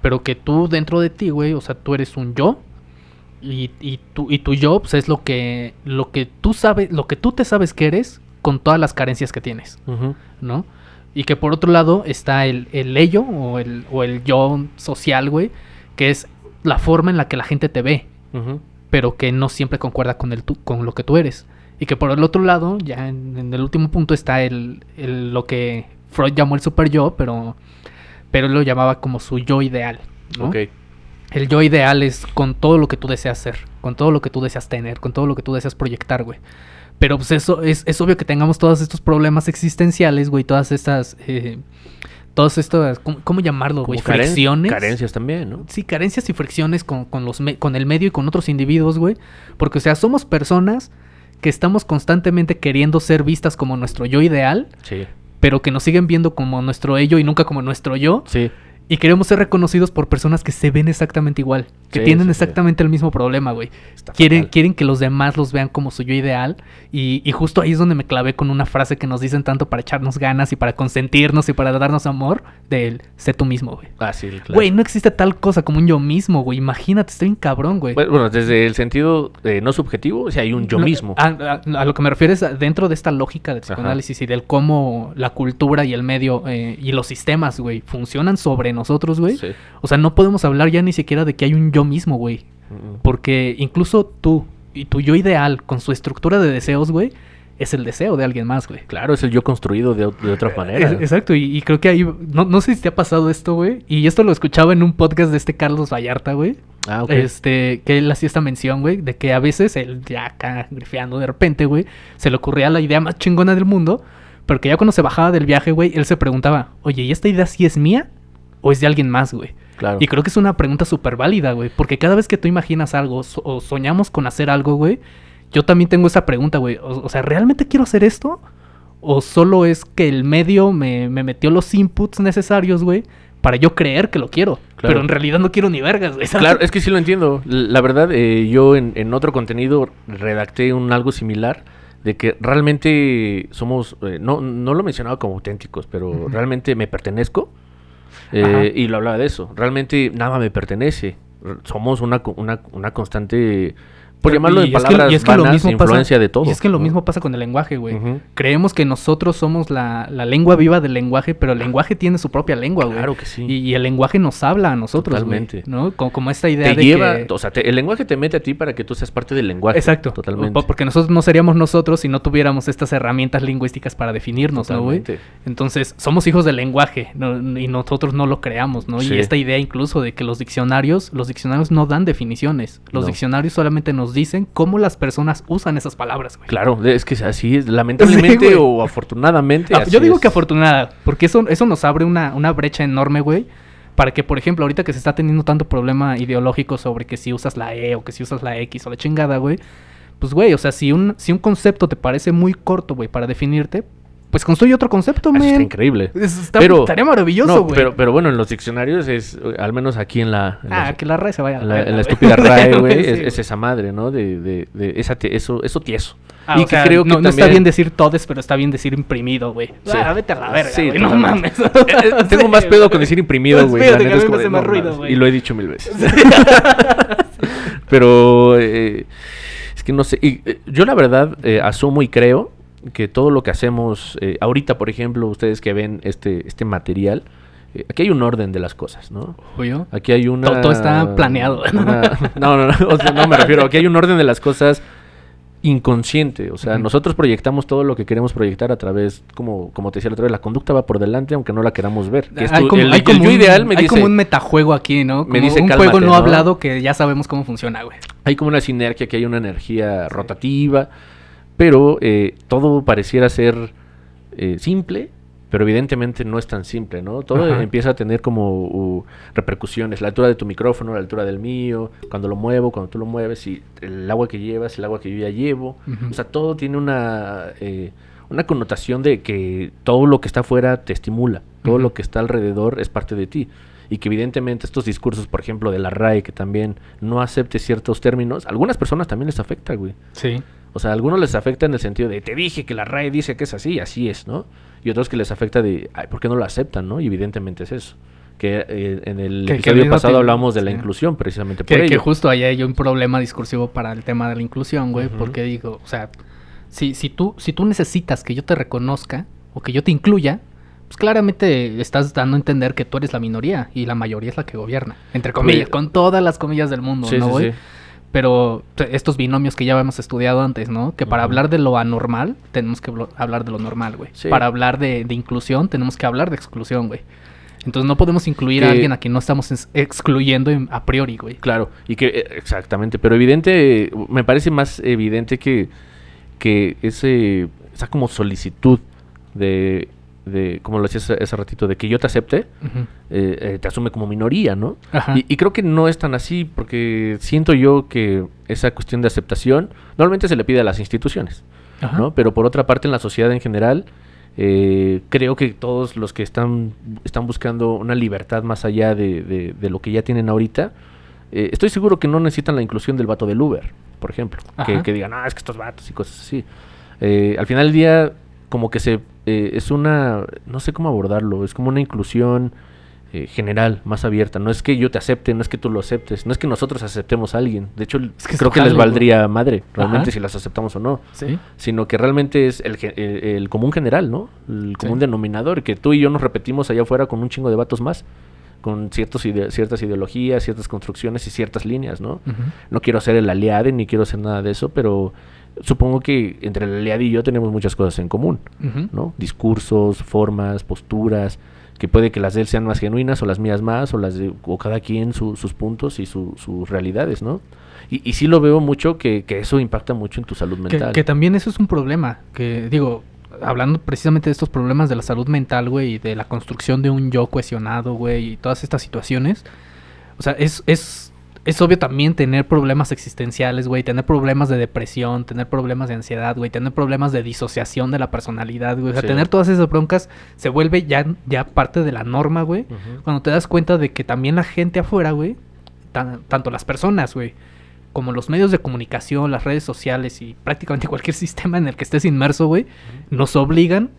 Pero que tú dentro de ti, güey, o sea, tú eres un yo. Y, y, tu, y tu yo pues, es lo que, lo que tú sabes, lo que tú te sabes que eres con todas las carencias que tienes. ¿no? Y que por otro lado está el, el ello o el, o el yo social, güey, que es la forma en la que la gente te ve, pero que no siempre concuerda con, el tú- con lo que tú eres. Y que por el otro lado, ya en, en el último punto está el, el- lo que Freud llamó el super yo, pero, pero él lo llamaba como su yo ideal. ¿no? El yo ideal es con todo lo que tú deseas ser, con todo lo que tú deseas tener, con todo lo que tú deseas proyectar, güey. Pero pues eso es, es obvio que tengamos todos estos problemas existenciales, güey, todas estas, eh, todas estas, ¿cómo, cómo llamarlo, güey? Caren- Fricciones. Carencias también, ¿no? Sí, carencias y fricciones con, con los me- con el medio y con otros individuos, güey. Porque, o sea, somos personas que estamos constantemente queriendo ser vistas como nuestro yo ideal, Sí. pero que nos siguen viendo como nuestro ello y nunca como nuestro yo. Sí. Y queremos ser reconocidos por personas que se ven exactamente igual, que Sí, tienen sí, sí. exactamente el mismo problema, güey. Está Quieren, fatal. quieren que los demás los vean como su yo ideal. Y, y justo ahí es donde me clavé con una frase que nos dicen tanto para echarnos ganas y para consentirnos y para darnos amor, del sé tú mismo, güey. Ah, sí, claro. Güey, no existe tal cosa como un yo mismo, güey. Imagínate, estoy bien cabrón, güey. Bueno, desde el sentido eh, no subjetivo, o sea, hay un yo No, mismo. A, a- a lo que me refiero es dentro de esta lógica del Ajá. psicoanálisis y del cómo la cultura y el medio eh, y los sistemas, güey, funcionan sobre nosotros, güey. Sí. O sea, no podemos hablar ya ni siquiera de que hay un yo mismo, güey. Porque incluso tú y tu yo ideal con su estructura de deseos, güey, es el deseo de alguien más, güey. Claro, es el yo construido de, de otra manera. Es- exacto, y, y creo que ahí, no, no sé si te ha pasado esto, güey, y esto lo escuchaba en un podcast de este Carlos Vallarta, güey, Ah, ok. este, que él hacía esta mención, güey, de que a veces él ya acá grifeando de repente, güey, se le ocurría la idea más chingona del mundo, pero que ya cuando se bajaba del viaje, güey, él se preguntaba, oye, ¿y esta idea sí es mía o es de alguien más, güey? Claro. Y creo que es una pregunta súper válida, güey. Porque cada vez que tú imaginas algo so- o soñamos con hacer algo, güey, yo también tengo esa pregunta, güey. O, o sea, ¿realmente quiero hacer esto? ¿O solo es que el medio me, me metió los inputs necesarios, güey, para yo creer que lo quiero? Claro. Pero en realidad no quiero ni vergas, güey. Claro, es que sí lo entiendo. La verdad, eh, yo en, en otro contenido redacté un algo similar de que realmente somos, eh, no, no lo mencionaba como auténticos, pero realmente me pertenezco. Eh, y lo hablaba de eso. Realmente nada me pertenece. Somos una, una, una constante, por llamarlo y en es que- palabras y es que lo vanas, mismo pasa- influencia de todo. Y es que lo ¿no? mismo pasa con el lenguaje, güey. Creemos que nosotros somos la, la lengua viva del lenguaje, pero el lenguaje tiene su propia lengua, güey. Claro que sí. Y, y el lenguaje nos habla a nosotros, Totalmente. ¿no? Como, como esta idea te de lleva, que... o sea, te- el lenguaje te mete a ti para que tú seas parte del lenguaje. Exacto. Totalmente. Po- Porque nosotros no seríamos nosotros si no tuviéramos estas herramientas lingüísticas para definirnos, ¿no, güey? Entonces, somos hijos del lenguaje ¿no? y nosotros no lo creamos, ¿no? Sí. Y esta idea incluso de que los diccionarios, los diccionarios no dan definiciones. Los No. diccionarios solamente nos dicen cómo las personas usan esas palabras, güey. Claro, es que así es, lamentablemente o afortunadamente. Ah, así yo digo es. que afortunada, porque eso, eso nos abre una, una brecha enorme, güey. Para que, por ejemplo, ahorita que se está teniendo tanto problema ideológico sobre que si usas la E o que si usas la X o la chingada, güey. Pues, güey, o sea, si un, si un concepto te parece muy corto, güey, para definirte, pues construye otro concepto, Eso está man. increíble. Eso está- Pero- estaría maravilloso, No, güey. pero, pero bueno, en los diccionarios es, al menos aquí en la, en ah, que la RAE se vaya a en la- en la estúpida RAE, güey, es, esa madre, ¿no? De, de, de esa eso, eso tieso. Ah, y o que sea, creo que no, no está bien decir todes, pero está bien decir imprimido, güey. Sí. Ah, vete a la verga, Sí, no mames. Eh, eh, Tengo más pedo con decir imprimido, güey. no. Y lo he dicho mil veces. Pero eh, es que no sé. y, eh, yo la verdad eh, asumo y creo que todo lo que hacemos eh, ahorita, por ejemplo, ustedes que ven este, este material, eh, aquí hay un orden de las cosas, ¿no? Oye, Aquí hay una... Todo- todo está planeado. una- no, no, no, o sea, no me refiero. Aquí hay un orden de las cosas inconsciente. O sea, nosotros proyectamos todo lo que queremos proyectar a través, como, como te decía la otra vez, la conducta va por delante aunque no la queramos ver. Que hay tu- como, el, hay el como yo un, ideal me hay dice, como un metajuego aquí, ¿no? me Como dice, un "Cálmate", juego no, ¿no? hablado que ya sabemos cómo funciona, güey. hay como una sinergia, que hay una energía rotativa, pero eh, todo pareciera ser eh, simple, pero evidentemente no es tan simple, ¿no? Todo Ajá. empieza a tener como uh, repercusiones, la altura de tu micrófono, la altura del mío, cuando lo muevo, cuando tú lo mueves, y el agua que llevas, el agua que yo ya llevo, o sea, todo tiene una, eh, una connotación de que todo lo que está afuera te estimula, todo lo que está alrededor es parte de ti. Y que evidentemente estos discursos, por ejemplo, de la RAE, que también no acepte ciertos términos, a algunas personas también les afecta, güey. Sí. O sea, a algunos les afecta en el sentido de, te dije que la RAE dice que es así, así es, ¿no? Y otros que les afecta de, ay, ¿por qué no lo aceptan, no? Y evidentemente es eso. Que eh, en el Que- que episodio pasado te- hablamos de la sí. inclusión, precisamente por Que, que ello. justo ahí hay un problema discursivo para el tema de la inclusión, güey. Porque digo, o sea, si, si, tú, si tú necesitas que yo te reconozca o que yo te incluya, pues claramente estás dando a entender que tú eres la minoría y la mayoría es la que gobierna. Entre comillas, con todas las comillas del mundo, Sí, ¿no, sí, güey? sí. Pero estos binomios que ya hemos estudiado antes, ¿no? Que para hablar de lo anormal, tenemos que hablar de lo normal, güey. Sí. Para hablar de, de inclusión, tenemos que hablar de exclusión, güey. Entonces no podemos incluir a alguien a quien no estamos ex- excluyendo en- a priori, güey. Claro, y que eh, exactamente, pero evidente, me parece más evidente que, que ese, esa como solicitud de, de como lo decías hace, ratito, de que yo te acepte, eh, eh, te asume como minoría, ¿no? Y, y creo que no es tan así, porque siento yo que esa cuestión de aceptación normalmente se le pide a las instituciones, Ajá. ¿no? Pero por otra parte, en la sociedad en general, eh, creo que todos los que están, están buscando una libertad más allá de, de- de lo que ya tienen ahorita, estoy seguro que no necesitan la inclusión del vato del Uber, por ejemplo. Que, que digan, ah, es que estos vatos y cosas así. Al final del día, como que se eh, es una, no sé cómo abordarlo, es como una inclusión eh, general, más abierta. No es que yo te acepte, no es que tú lo aceptes, no es que nosotros aceptemos a alguien. De hecho, Es que es creo que les valdría madre, realmente, Ajá. si las aceptamos o no Sí. sino que realmente es el, el- el común general, ¿no? El común Sí. denominador, que tú y yo nos repetimos allá afuera con un chingo de vatos más, con ciertos ide- ciertas ideologías, ciertas construcciones y ciertas líneas, ¿no? No quiero ser el aliado ni quiero ser nada de eso, pero supongo que entre el aliado y yo tenemos muchas cosas en común. ¿no? Discursos, formas, posturas, que puede que las de él sean más genuinas o las mías más, o las de o cada quien su- sus puntos y su- sus realidades, ¿no? Y, y sí lo veo mucho que, que eso impacta mucho en tu salud Que, mental. que también eso es un problema. Que digo, hablando precisamente de estos problemas de la salud mental, güey, y de la construcción de un yo cohesionado, güey, y todas estas situaciones. O sea, es, es, es obvio también tener problemas existenciales, güey, tener problemas de depresión, tener problemas de ansiedad, güey, tener problemas de disociación de la personalidad, güey. O sea, Sí. tener todas esas broncas se vuelve ya, ya parte de la norma, güey. Cuando te das cuenta de que también la gente afuera, güey, tan- tanto las personas, güey, como los medios de comunicación, las redes sociales y prácticamente cualquier sistema en el que estés inmerso, güey, nos obligan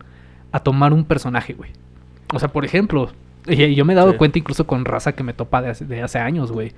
a tomar un personaje, güey. O sea, por ejemplo, y yo me he dado Sí. cuenta incluso con raza que me topa de hace, de hace años, güey,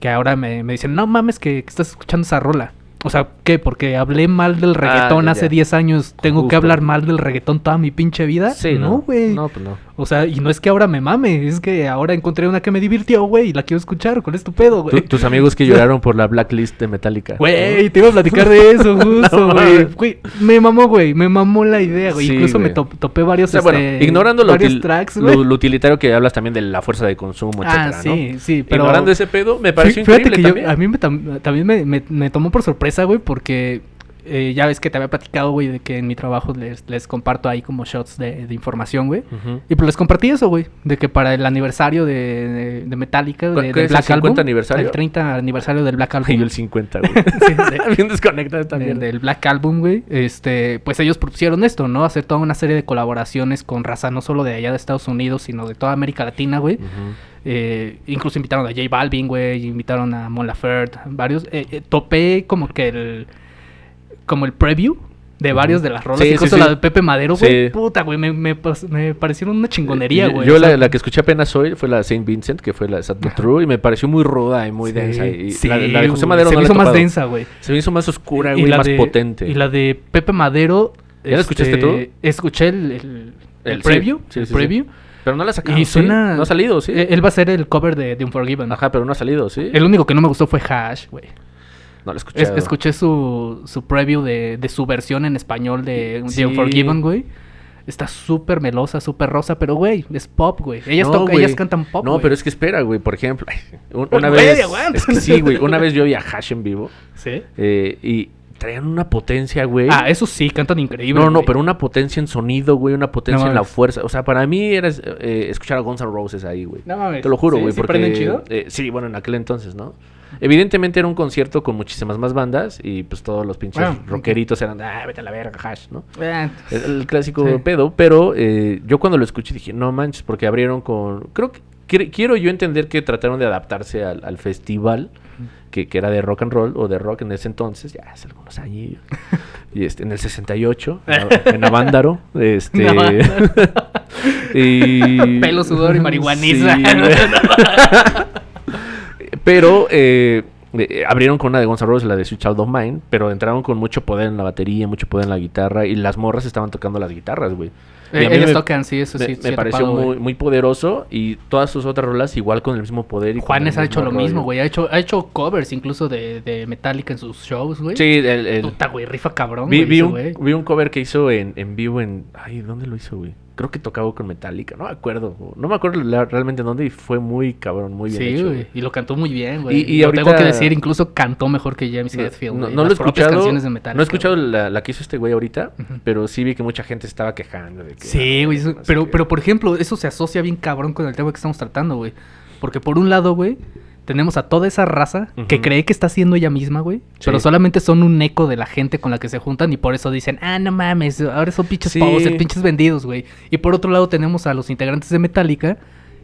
que ahora me, me dicen, no mames que, que estás escuchando esa rola. O sea, ¿qué? Porque hablé mal del reggaetón ya, hace ya. 10 años, ¿tengo que hablar mal del reggaetón toda mi pinche vida? Sí, no, güey. No, pues no. O sea, y no es que ahora me mame, es que ahora encontré una que me divirtió, güey, y la quiero escuchar. ¿Cuál es tu pedo, güey? Tu- tus amigos que lloraron por la blacklist de Metallica. Güey, te iba a platicar de eso, justo, güey. me mamó, güey, me mamó la idea, güey. Sí, Incluso me topé varios, O sea, bueno, este, ignorando lo, varios tracks, lo- lo utilitario que hablas también de la fuerza de consumo, Ah, etcétera, sí, ¿no? sí, pero... Ignorando ese pedo, me pareció Fí- Fíjate increíble que yo- a mí me tam- también me, me- me tomó por sorpresa, güey, porque eh, ya ves que te había platicado, güey, de que en mi trabajo les, les comparto ahí como shots de, de información, güey. Y pues les compartí eso, güey. De que para el aniversario de, de, de Metallica, ¿Cuál- de, es el Black 50 Album. aniversario? El 30 aniversario del Black Album. Y el 50, güey. Sí, Bien desconectado de- también. del Black Album, güey. Este, pues ellos propusieron esto, ¿no? Hacer toda una serie de colaboraciones con raza, no solo de allá de Estados Unidos, sino de toda América Latina, güey. Eh, incluso invitaron a J Balvin, güey, invitaron a Mon Laferte, varios. Eh, eh, topé como que el como el preview de varios de las rolas, Sí, sí, incluso sí. la de Pepe Madero, güey. Sí. Puta, güey, me, me, parecieron una chingonería, Yo- güey. Yo la, la que escuché apenas hoy fue la de Saint Vincent, que fue la de Sad But True, y me pareció muy ruda y muy sí, densa. Y sí, la, la de José Madero se no me hizo más densa, güey. Se me hizo más oscura, Y güey, la más de- potente. Y la de Pepe Madero. ¿Ya la escuchaste tú? Escuché el, el, el El- sí, preview. sí, el sí, sí. preview. Pero no la sacaron, Y ¿sí? suena. No ha salido, ¿sí? Eh, Él va a ser el cover de, de Unforgiven. Ajá, pero no ha salido, ¿sí? El único que no me gustó fue Hash, güey. No la he escuchado. Es- escuché su, su preview de, de su versión en español de, de Sí. Unforgiven, güey. Está súper melosa, súper rosa, pero, güey, es pop, güey. Ellas, No, tocan- güey. ellas cantan pop, No, güey. pero es que espera, güey. Por ejemplo, una vez. Es que sí, güey. Una vez yo vi a Hash en vivo ¿Sí? eh, y traían una potencia, güey. Ah, eso sí, cantan increíble, No, no, güey. pero una potencia en sonido, güey, una potencia No en la fuerza. O sea, para mí era eh, escuchar a Guns N' Roses ahí, güey. No mames. Te lo juro, ¿Sí? güey, ¿Sí porque prenden chido? eh, sí, bueno, en aquel entonces, ¿no? Evidentemente era un concierto con muchísimas más bandas y pues todos los pinches Bueno, rockeritos eran, ah, vete a la verga, hash, ¿no? Eh, El, el clásico Sí. pedo, pero eh, yo cuando lo escuché dije, no manches, porque abrieron con... Creo que quiero, quiero yo entender que trataron de adaptarse al, al festival, que, que era de rock and roll o de rock en ese entonces, ya hace algunos años. y este, en el 68, en, Avándaro. Este, y... Pelo, sudor y marihuaniza. Sí. Pero eh, eh, abrieron con una de Guns N' Roses, la de Sweet Child of Mine, pero entraron con mucho poder en la batería, mucho poder en la guitarra, y las morras estaban tocando las guitarras, güey. Eh, ellos me- tocan, sí, eso me, sí. me sí he pareció muy, muy poderoso y todas sus otras rolas igual con el mismo poder. Y Juanes ha hecho lo rollo. mismo, güey. Ha hecho, ha hecho covers incluso de, de Metallica en sus shows, güey. Sí, el, el- Puta, güey, rifa cabrón, vi, güey, vi ese un, güey. vi un cover que hizo en, en vivo en... Ay, ¿dónde lo hizo, güey? Creo que tocaba con Metallica, no me acuerdo. No me acuerdo la- realmente dónde y fue muy cabrón, muy bien Sí, hecho. güey. Y lo cantó muy bien, güey. Y- y ahorita- tengo que decir, incluso cantó mejor que James No, Hetfield, no, no lo he escuchado. canciones de Metallica, no he escuchado la, la que hizo este güey ahorita, pero sí vi que mucha gente estaba quejando de que. Sí, güey. eso- pero, pero, por ejemplo, eso se asocia bien cabrón con el tema que estamos tratando, güey. Porque por un lado, güey, tenemos a toda esa raza que cree que está siendo ella misma, güey. Pero solamente son un eco de la gente con la que se juntan y por eso dicen, ah, no mames, ahora son pinches Sí. pavos, pinches vendidos, güey. Y por otro lado tenemos a los integrantes de Metallica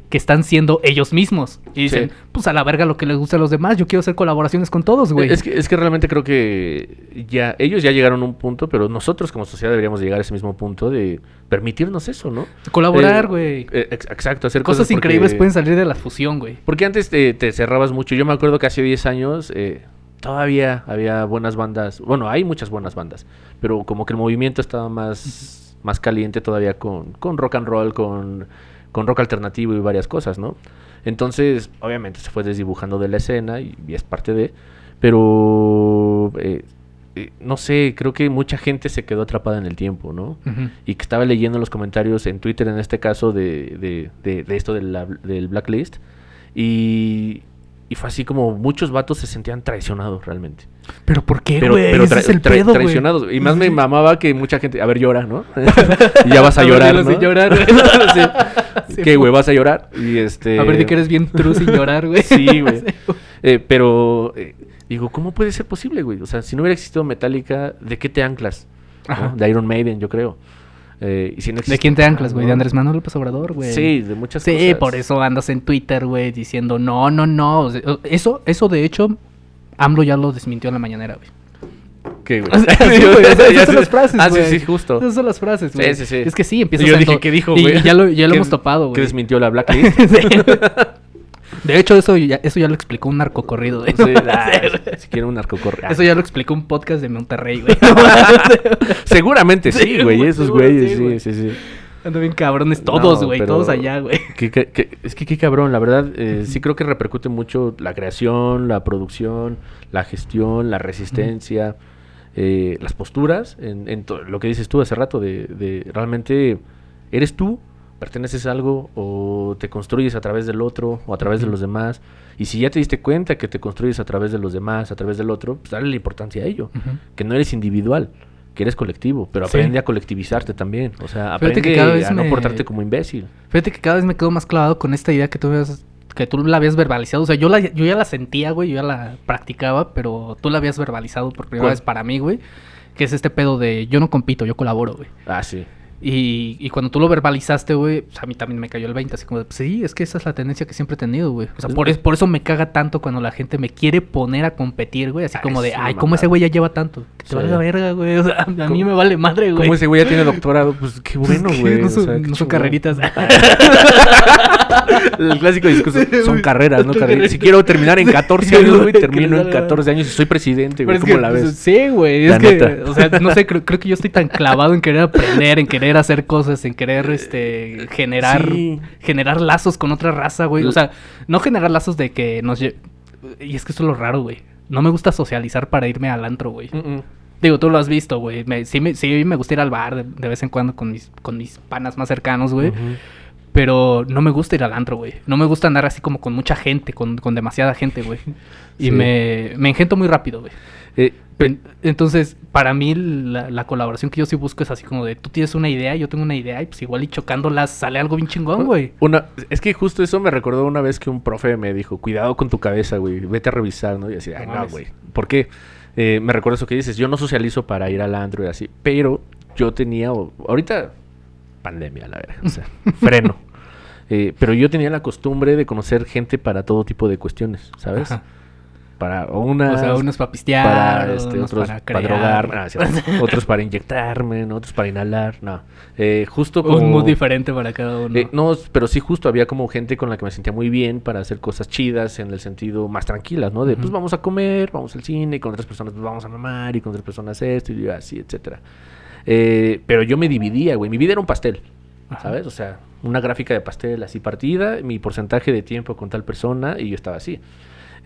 que están siendo ellos mismos. Y dicen, Sí. pues a la verga lo que les gusta a los demás, yo quiero hacer colaboraciones con todos, güey. Es que, es que realmente creo que ya ellos ya llegaron a un punto, pero nosotros como sociedad deberíamos llegar a ese mismo punto de permitirnos eso, ¿no? Colaborar, Eh, güey. eh, ex- exacto, hacer Cosas, cosas, porque- increíbles pueden salir de la fusión, güey. Porque antes te, te cerrabas mucho. Yo me acuerdo que hace 10 años eh, todavía había buenas bandas. Bueno, hay muchas buenas bandas. Pero como que el movimiento estaba más, más caliente todavía con, con rock and roll, con, con rock alternativo y varias cosas, ¿no? Entonces, obviamente se fue desdibujando de la escena y, y es parte de... Pero... eh, eh, no sé, creo que mucha gente se quedó atrapada en el tiempo, ¿no? Y que estaba leyendo los comentarios en Twitter en este caso de, de, de- de esto del blacklist y, y fue así como muchos vatos se sentían traicionados realmente. Pero ¿por qué, Pero, güey? pero Ese es el tra- pedo, güey. traicionados. Y más me mamaba que mucha gente, a ver, llora, ¿no? y ya vas a llorar, ¿no? sin llorar, güey. Sí. Sí, ¿Qué, güey? ¿Vas a llorar? Y este... A ver, di que eres bien true sin llorar, güey. Sí, güey. Eh, pero eh, digo, ¿cómo puede ser posible, güey? O sea, si no hubiera existido Metallica, ¿de qué te anclas? ¿No? Ajá. De Iron Maiden, yo creo. Eh, y si no ¿De quién te anclas, güey? De Andrés Manuel López Obrador, güey. Sí, de muchas Sí, cosas. por eso andas en Twitter, güey, diciendo no, no, no. O sea, Eso, eso de hecho, AMLO ya lo desmintió en la mañanera, güey. ¿Qué, güey? Sí, esas son las frases, Ah, güey. sí, sí, justo. Esas son las frases, Sí, güey. sí, sí. Es que sí, empiezas Y yo dije, ¿qué dijo, güey? Y ya lo, ya lo ¿Qué- hemos topado, Que güey. desmintió la blacklist. De hecho, eso ya, eso ya lo explicó un narcocorrido. Sí, ah, si quiere un narcocorrido. Eso ya lo explicó un podcast de Monterrey, güey. Seguramente sí, güey. Esos güeyes, sí, sí, sí. Andan bien cabrones todos, No, güey. Todos allá, güey. Es que qué cabrón, la verdad, eh, sí creo que repercute mucho la creación, la producción, la gestión, la resistencia, eh, las posturas, en, en lo que dices tú hace rato, de, de realmente eres tú, perteneces a algo o te construyes a través del otro o a través de los demás. Y si ya te diste cuenta que te construyes a través de los demás, a través del otro, pues dale la importancia a ello, que no eres individual. Que eres colectivo, pero Sí. aprende a colectivizarte también. O sea, aprende que cada vez a no me- portarte como imbécil. Fíjate que cada vez me quedo más clavado con esta idea que tú habías, que tú la habías verbalizado. O sea, yo, la, yo ya la sentía, güey, yo ya la practicaba, pero tú la habías verbalizado por primera ¿Cuál? vez para mí, güey. Que es este pedo de yo no compito, yo colaboro, güey. Ah, sí. Y, y cuando tú lo verbalizaste, güey, pues a mí también me cayó el 20, así como de, pues sí, es que esa es la tendencia que siempre he tenido, güey. O sea, por, es- por eso me caga tanto cuando la gente me quiere poner a competir, güey. Así Ay, como de, ay. ¿cómo ese güey ya lleva tanto? Que te Sí. valga verga, güey. O sea, a mí ¿Cómo- me vale madre, güey. Como ese güey ya tiene doctorado, pues qué bueno, Es que güey. No o son, sea, no son chingón. carreritas. El clásico discurso, son carreras, no carreras. Si quiero terminar en 14 Sí, años, güey, termino en salga. 14 años y soy presidente, güey. ¿Cómo la pues, ves? Sí, güey. La Es que, o sea, no sé, creo, creo que yo estoy tan clavado en querer aprender, en querer hacer cosas, en querer este generar Sí. generar lazos con otra raza, güey. O sea, no generar lazos de que nos lle- y es que esto es lo raro, güey. No me gusta socializar para irme al antro, güey. Digo, tú lo has visto, güey. Me- sí, me, sí me gusta ir al bar de, de vez en cuando con mis, con mis panas más cercanos, güey. Pero no me gusta ir al antro, güey. No me gusta andar así como con mucha gente, con, con demasiada gente, güey. Y Sí. me, me engento muy rápido, güey. Eh, Entonces, para mí la, la colaboración que yo sí busco es así como de tú tienes una idea, yo tengo una idea y pues igual y chocándolas sale algo bien chingón, güey. Una, es que justo eso me recordó una vez que un profe me dijo, cuidado con tu cabeza, güey, vete a revisar, ¿no? Y así, ay, No güey. ¿Por qué? Eh, me recuerdo eso que dices, yo no socializo para ir al antro y así, pero yo tenía, ahorita, pandemia, la verdad, o sea, freno. Eh, pero yo tenía la costumbre de conocer gente para todo tipo de cuestiones, ¿sabes? Ajá. Para unas... O sea, unos para pistear, para este, unos otros para otros para inyectarme, otros para inhalar, no. Eh, justo como... Un mood diferente para cada uno. Eh, no, pero sí justo había como gente con la que me sentía muy bien para hacer cosas chidas en el sentido más tranquilas, ¿no? De pues vamos a comer, vamos al cine, y con otras personas pues vamos a mamar, y con otras personas esto, y así, etcétera. Eh, pero yo me dividía, güey. Mi vida era un pastel, Ajá. ¿sabes? O sea, una gráfica de pastel así partida, mi porcentaje de tiempo con tal persona, y yo estaba así.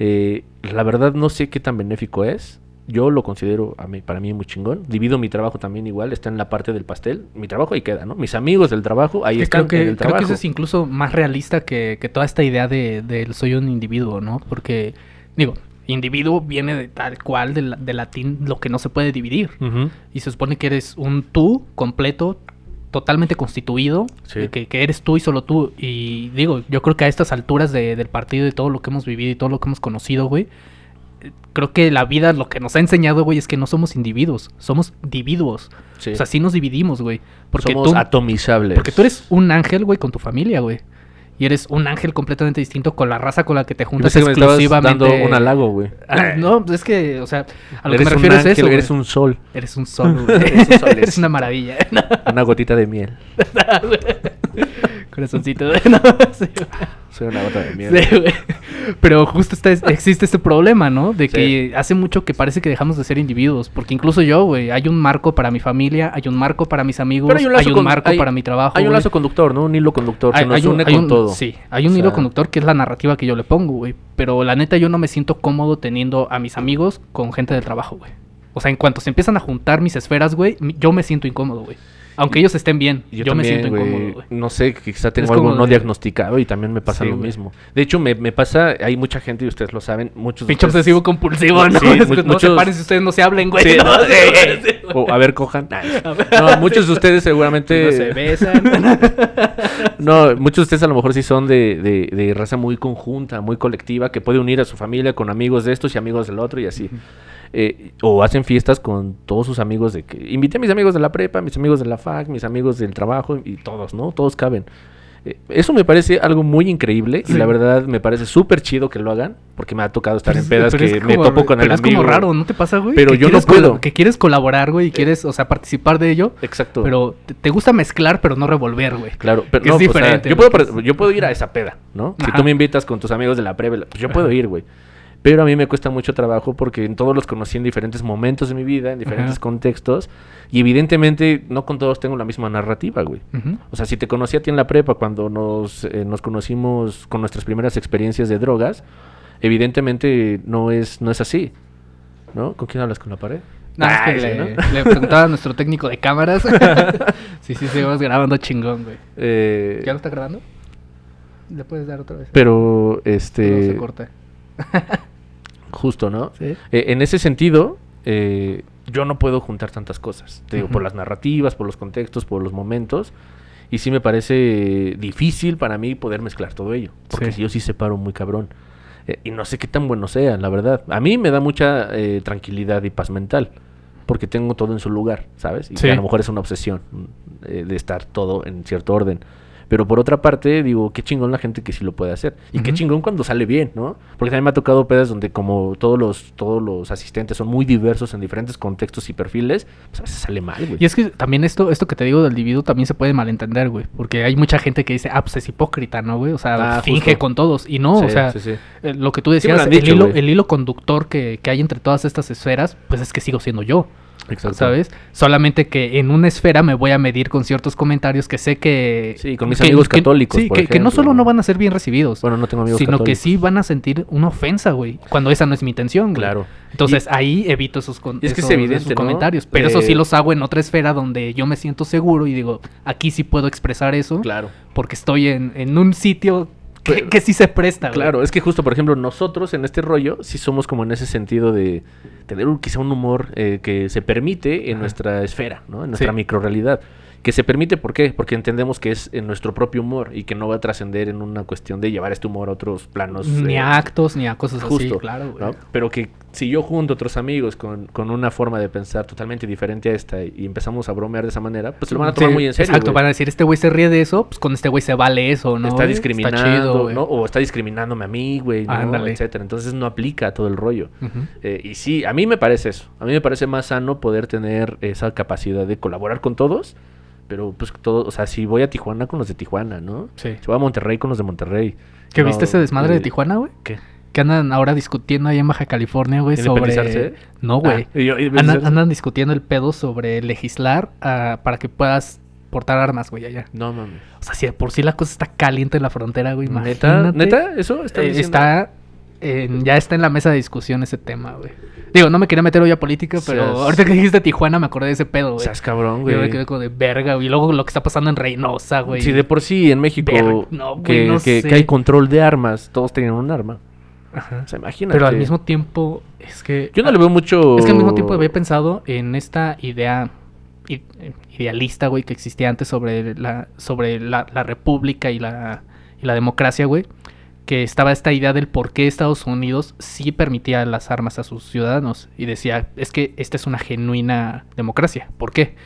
Eh, la verdad no sé qué tan benéfico es. Yo lo considero a mí, para mí muy chingón. Divido mi trabajo también igual, está en la parte del pastel. Mi trabajo ahí queda, ¿no? Mis amigos del trabajo ahí Que están creo que, en el creo trabajo. que eso es incluso más realista que, que toda esta idea de, del soy un individuo, ¿no? Porque, digo, individuo viene de tal cual, de, la- de latín, lo que no se puede dividir. Y se supone que eres un tú completo, totalmente constituido, Sí. que, que eres tú y solo tú. Y digo, yo creo que a estas alturas de- del partido y todo lo que hemos vivido y todo lo que hemos conocido, güey, creo que la vida lo que nos ha enseñado, güey, es que no somos individuos, somos individuos. Sí. O sea, sí nos dividimos, güey. Porque Somos tú, atomizables. porque tú eres un ángel, güey, con tu familia, güey. Y eres un ángel completamente distinto con la raza con la que te Yo juntas pensé que me exclusivamente. dando un halago, güey. Ah, no, pues es que, o sea, a lo eres que me refiero ángel, es eso. eres güey. un sol, Eres un sol, güey. Eres un sol, eres una maravilla. una gotita de miel. Corazoncito. No, sí, Soy una gota de miel. sí, güey. Pero justo está, existe este problema, ¿no? De Sí. que hace mucho que parece que dejamos de ser individuos. Porque incluso yo, güey, hay un marco para mi familia, hay un marco para mis amigos, hay un marco hay- para mi trabajo. Hay un lazo conductor, ¿no? Un hilo conductor que Hay- nos un- une hay con todo. Sí, hay un O hilo conductor que es la narrativa que yo le pongo, güey. Pero la neta yo no me siento cómodo teniendo a mis amigos con gente del trabajo, güey. O sea, en cuanto se empiezan a juntar mis esferas, güey, yo me siento incómodo, güey. Aunque ellos estén bien, yo, me siento incómodo, güey. No sé, quizá tengo Es algo no de- diagnosticado y también me pasa Sí, lo mismo. De hecho, me, me pasa, hay mucha gente, y ustedes lo saben, muchos Pinche ustedes- obsesivo compulsivo, ¿no? Sí, Es que no muchos- se paren si ustedes no se hablen, güey. Sí, No, no, eh, sí, O, a ver, cojan. No, muchos de ustedes seguramente... No se besan. No, muchos de ustedes a lo mejor sí son de, de, de raza muy conjunta, muy colectiva, que puede unir a su familia con amigos de estos y amigos del otro y así. Eh, o hacen fiestas con todos sus amigos de que... Invité a mis amigos de la prepa, mis amigos de la fac, mis amigos del trabajo y todos, ¿no? Todos caben. Eh, eso me parece algo muy increíble y la verdad me parece súper chido que lo hagan porque me ha tocado estar en pedas es que me topo con el pero es amigo. como raro, ¿no te pasa, güey? Pero Que yo no puedo. Que quieres colaborar, güey, y quieres, o sea, participar de ello. Exacto. Pero te, te gusta mezclar, pero no revolver, güey. Claro, pero no, es o sea, diferente, yo, puedo, yo puedo ir a esa peda, ¿no? Si tú me invitas con tus amigos de la previa, pues yo puedo ir, güey. Pero a mí me cuesta mucho trabajo porque en todos los conocí en diferentes momentos de mi vida, en diferentes Ajá. contextos. Y evidentemente no con todos tengo la misma narrativa, güey. O sea, si te conocí a ti en la prepa cuando nos, eh, nos conocimos con nuestras primeras experiencias de drogas, evidentemente no es, no es así. ¿No? ¿Con quién hablas? ¿Con la pared? Nada, es que le, ¿no? le preguntaba a nuestro técnico de cámaras. sí, sí, seguimos grabando chingón, güey. Eh, ¿Ya lo está grabando? ¿Le puedes dar otra vez? pero, No este... se corta. Justo, ¿no? Sí. Eh, en ese sentido, eh, yo no puedo juntar tantas cosas. Te digo, por las narrativas, por los contextos, por los momentos. Y sí me parece difícil para mí poder mezclar todo ello. Porque Sí. si yo sí separo muy cabrón. Eh, y no sé qué tan bueno sea, la verdad. A mí me da mucha eh, tranquilidad y paz mental. Porque tengo todo en su lugar, ¿sabes? Y Sí. a lo mejor es una obsesión eh, de estar todo en cierto orden. Pero por otra parte, digo, qué chingón la gente que sí lo puede hacer. Y qué chingón cuando sale bien, ¿no? Porque también me ha tocado pedas donde como todos los, todos los asistentes son muy diversos en diferentes contextos y perfiles, pues a veces sale mal, güey. Y es que también esto, esto que te digo del individuo también se puede malentender, güey. Porque hay mucha gente que dice, ah, pues es hipócrita, ¿no, güey? O sea, Ah, finge justo. con todos. Y no, Sí, o sea, sí, sí. eh, lo que tú decías, el, dicho, hilo, el hilo conductor que, que hay entre todas estas esferas, pues es que sigo siendo yo. Exacto. ¿Sabes? Solamente que en una esfera me voy a medir con ciertos comentarios que sé que... Sí, con mis que- amigos que- católicos, Sí, por que, que no solo ¿no? van a ser bien recibidos, Bueno, no tengo amigos sino que católicos. sí van a sentir una ofensa, güey. Cuando esa no es mi intención, güey. Claro. Entonces ahí evito esos, con- es que es evidente, esos ¿no? comentarios. Pero eso sí los hago en otra esfera donde yo me siento seguro y digo, aquí sí puedo expresar eso Claro. porque estoy en, en un sitio que, sí se presta, güey. Claro, es que justo, por ejemplo, nosotros en este rollo sí somos como en ese sentido de tener un- quizá un humor eh, que se permite en Ajá. nuestra esfera, ¿no? En nuestra Sí. microrealidad. Que se permite, ¿por qué? Porque entendemos que es en nuestro propio humor y que no va a trascender en una cuestión de llevar este humor a otros planos. Ni eh, a actos, ni a cosas así, justo, claro, güey. ¿no? Pero que si yo junto a otros amigos con, con una forma de pensar totalmente diferente a esta y empezamos a bromear de esa manera, pues se lo van a tomar Sí, muy en serio. Exacto, van a decir, este güey se ríe de eso, pues con este güey se vale eso, ¿no? está discriminando, chido. ¿no? O está discriminándome a mí, güey, ¿no? Ándale. etcétera. Entonces no aplica todo el rollo. Eh, y sí, a mí me parece eso. A mí me parece más sano poder tener esa capacidad de colaborar con todos. Pero pues todo, o sea, si voy a Tijuana con los de Tijuana, ¿no? Sí. Si voy a Monterrey con los de Monterrey. ¿Que No, viste ese desmadre eh, de Tijuana, güey? ¿Qué? Que andan ahora discutiendo ahí en Baja California, güey, sobre... No, güey. Ah, y andan, discutiendo el pedo sobre legislar ah, para que puedas portar armas, güey, allá. No mames. O sea, si de por sí la cosa está caliente en la frontera, güey, ¿Neta? imagínate. ¿Neta? ¿Eso? ¿Están Eh, diciendo? está... en- ya está en la mesa de discusión ese tema, güey. Digo, no me quería meter hoy a política, pero Seas- ahorita que dijiste Tijuana me acordé de ese pedo, güey. sea, es cabrón, Yo me güey. quedé como de verga, güey. Y luego lo que está pasando en Reynosa, güey. Si de por sí en México Ver- no, güey, que, no que- sé. que hay control de armas, todos tienen un arma. Ajá. O sea, imagínate. Pero al mismo tiempo, es que... Yo no le veo mucho... Es que al mismo tiempo había pensado en esta idea idealista, güey, que existía antes sobre la, sobre la, la república y la, y la democracia, güey. Que estaba esta idea del por qué Estados Unidos sí permitía las armas a sus ciudadanos. Y decía, es que esta es una genuina democracia. ¿Por qué?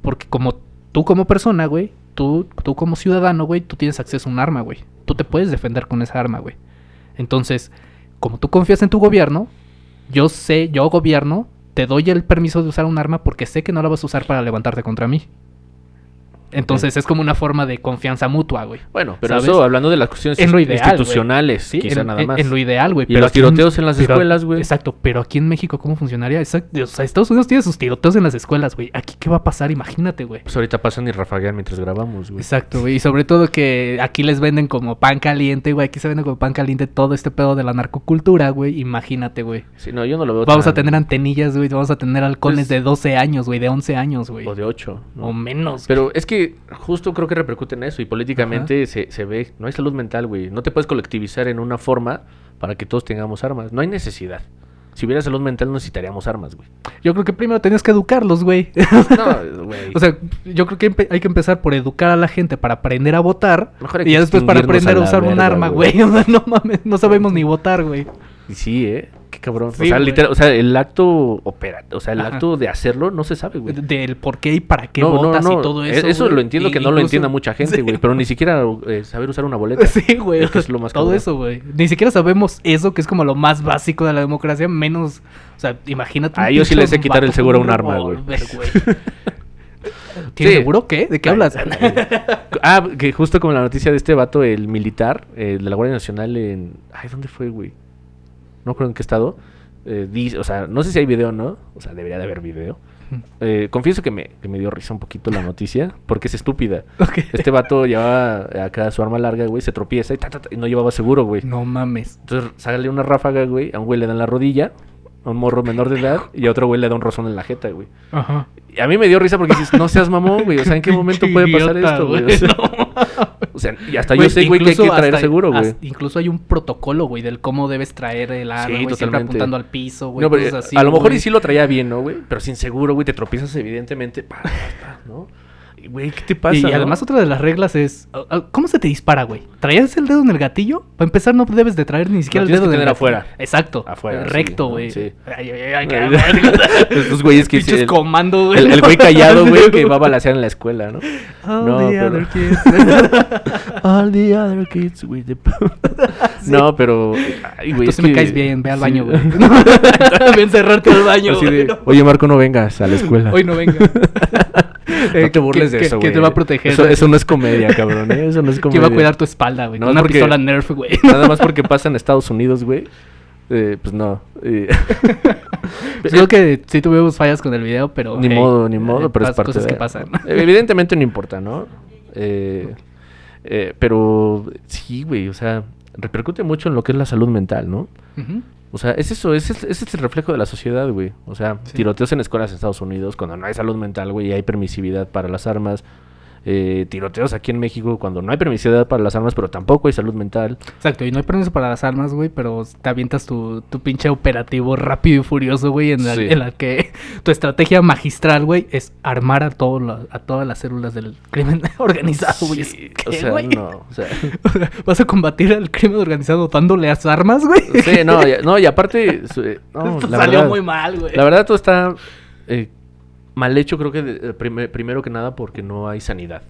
Porque como tú como persona, güey, tú, tú como ciudadano, güey, tú tienes acceso a un arma, güey. Tú te puedes defender con esa arma, güey. Entonces, como tú confías en tu gobierno, yo sé, yo gobierno, te doy el permiso de usar un arma porque sé que no la vas a usar para levantarte contra mí. Entonces es como una forma de confianza mutua, güey. Bueno, pero ¿sabes? eso hablando de las cuestiones En lo ideal, institucionales, Sí, quizá en, nada más. en lo ideal, güey. Y los en- tiroteos en las pero- escuelas, güey. Exacto, pero aquí en México, ¿cómo funcionaría? Exacto. O sea, Estados Unidos tiene sus tiroteos en las escuelas, güey. Aquí, ¿qué va a pasar? Imagínate, güey. Pues ahorita pasan y rafaguean mientras grabamos, güey. Exacto, güey. Y sobre todo que aquí les venden como pan caliente, güey. Aquí se vende como pan caliente todo este pedo de la narcocultura, güey. Imagínate, güey. Sí, no, yo no lo veo Vamos a tener antenillas, güey. Vamos a tener halcones Pues- de 12 años, güey. De 11 años, güey. O de 8. O menos. Pero es que justo creo que repercute en eso y políticamente se, se ve, no hay salud mental, güey. No te puedes colectivizar en una forma para que todos tengamos armas. No hay necesidad. Si hubiera salud mental no necesitaríamos armas, güey. Yo creo que primero tenías que educarlos, güey. No, güey. o sea, yo creo que hay que empezar por educar a la gente para aprender a votar. Mejor Y ya después para aprender a usar un arma, güey. güey. O sea, no mames, no sabemos ni votar, güey. Sí, ¿eh? Cabrón. Sí, o sea, güey. literal, o sea, el acto opera, o sea, el Ajá. acto de hacerlo no se sabe, güey. Del por qué y para qué no, votas no. y todo e- eso. Eso güey. lo entiendo Y que no lo entienda mucha gente, Sí, güey. Pero ni siquiera eh, saber usar una boleta. Sí, güey. Es que es lo más Todo cabrón. eso, güey. Ni siquiera sabemos eso, que es como lo más básico de la democracia, menos. O sea, imagínate. A ellos sí les sé quitar el seguro a un arma, güey. revólver, güey. ¿Tienes Sí. seguro qué? ¿De qué Ay, hablas? ah, que justo como la noticia de este vato, el militar eh, de la Guardia Nacional en... Ay, ¿dónde fue, güey? No creo en qué estado. Eh, dice, o sea, no sé si hay video o no. O sea, debería de haber video. Eh, confieso que me, que me dio risa un poquito la noticia, porque es estúpida. Ok. Este vato llevaba acá su arma larga, güey, se tropieza y, ta, ta, ta, y no llevaba seguro, güey. No mames. Entonces sale una ráfaga, güey, a un güey le dan la rodilla, a un morro menor de edad, y a otro güey le da un rozón en la jeta, güey. Ajá. Y a mí me dio risa porque dices, no seas mamón, güey. O sea, ¿en qué momento puede pasar esto, güey? O sea, No. o sea, y hasta Güey, yo sé, güey, que hay que traer hasta- seguro, güey. Incluso hay un protocolo, güey, del cómo debes traer el arma, Sí, güey, siempre apuntando al piso, güey, No, pero, cosas así, a lo mejor y sí lo traía bien, ¿no, güey? Pero sin seguro, güey, te tropiezas evidentemente. Pa, ¿no? Güey, ¿qué te pasa? Y no? además otra de las reglas es, ah, ah, ¿cómo se te dispara, güey? ¿Traías el dedo en el gatillo? Para empezar no debes de traer ni siquiera Lo el dedo que tener afuera. Exacto. Afuera, eh, sí, Recto, ¿no? güey. Sí. Estos güeyes que Pinches el- comando, güey. El, el güey callado, güey, que va a balasear en la escuela, ¿no? All No, the pero- other kids. All the other kids with the... No, pero... Ay, güey, Tú sí me que- caes bien, ve al sí. baño, güey. Ven cerrarte al baño, de, oye, Marco, no vengas a la escuela. Hoy no venga. no te burles eso, güey. Que te va a proteger. Eso, eso no es comedia, cabrón, ¿eh? Eso no es Que comedia. va a cuidar tu espalda, güey. No, con una porque- pistola Nerf, güey. Nada más porque pasa en Estados Unidos, güey. Eh, pues no. Eh, Creo que sí tuvimos fallas con el video, pero. ni hey, modo, ni eh, modo, pero es parte cosas de- que pasan. Evidentemente no importa, ¿no? Eh, pero sí, güey, o sea, repercute mucho en lo que es la salud mental, ¿no? Ujú. O sea, es eso, es, es, es el reflejo de la sociedad, güey. O sea, Sí. tiroteos en escuelas en Estados Unidos, cuando no hay salud mental, güey, y hay permisividad para las armas. Eh, tiroteos aquí en México cuando no hay permisidad para las armas, pero tampoco hay salud mental. Exacto, y no hay permiso para las armas, güey, pero te avientas tu, tu pinche operativo rápido y furioso, güey, en la, Sí. en la que tu estrategia magistral, güey, es armar a, todo a todas las células del crimen organizado, güey. Sí, o ¿qué, sea, güey? no, o sea, ¿Vas a combatir al crimen organizado dándole las armas, güey? sí, no, ya- no, y aparte, eh, no, Esto la salió verdad, muy mal, güey. La verdad, todo está eh, mal hecho, creo que de- eh, prime- primero que nada porque no hay sanidad.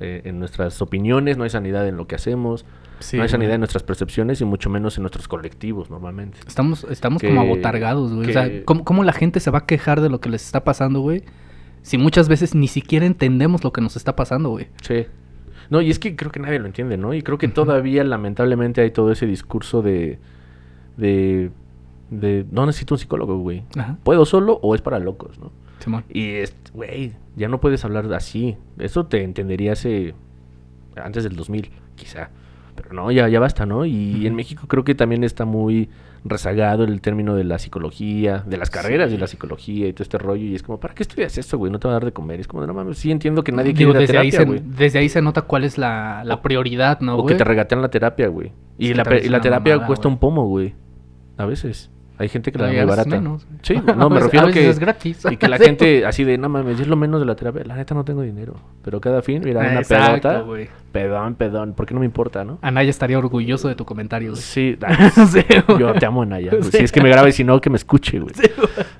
Eh, en nuestras opiniones, no hay sanidad en lo que hacemos, Sí, no hay sanidad güey. en nuestras percepciones y mucho menos en nuestros colectivos normalmente. Estamos, estamos que- como abotargados, güey. O sea, ¿cómo, cómo la gente se va a quejar de lo que les está pasando, güey? Si muchas veces ni siquiera entendemos lo que nos está pasando, güey. Sí. No, y es que creo que nadie lo entiende, ¿no? Y creo que todavía lamentablemente hay todo ese discurso de... de... de no necesito un psicólogo, güey. Ajá. ¿Puedo solo o es para locos, no? Simón. Y, es- güey, ya no puedes hablar así. Eso te entendería hace... Antes del 2000, quizá. Pero no, ya, ya basta, ¿no? Y en. México creo que también está muy rezagado el término de la psicología, de las carreras Sí. de la psicología y todo este rollo. Y es como, ¿para qué estudias esto, güey? No te va a dar de comer. Es como, no mames, sí entiendo que nadie Digo, quiere desde, ahí terapia, güey. desde ahí se nota cuál es la, la O- prioridad, ¿no, o que te regatean la terapia, güey. Y, la, y la terapia mamada, cuesta un pomo, güey. A veces. Hay gente que la da muy barata. menos. Sí, no, me refiero a veces que... es gratis. Y que la gente así de, no mames, es lo menos de la terapia. La neta no tengo dinero. Pero cada fin, mira, una Exacto, pedota. güey. Pedón, pedón. ¿Por qué no me importa, no? Anaya estaría orgulloso de tu comentario, güey. Sí, Sí, yo te amo, Naya. Sí. Si es que me grabe, si no, que me escuche, güey.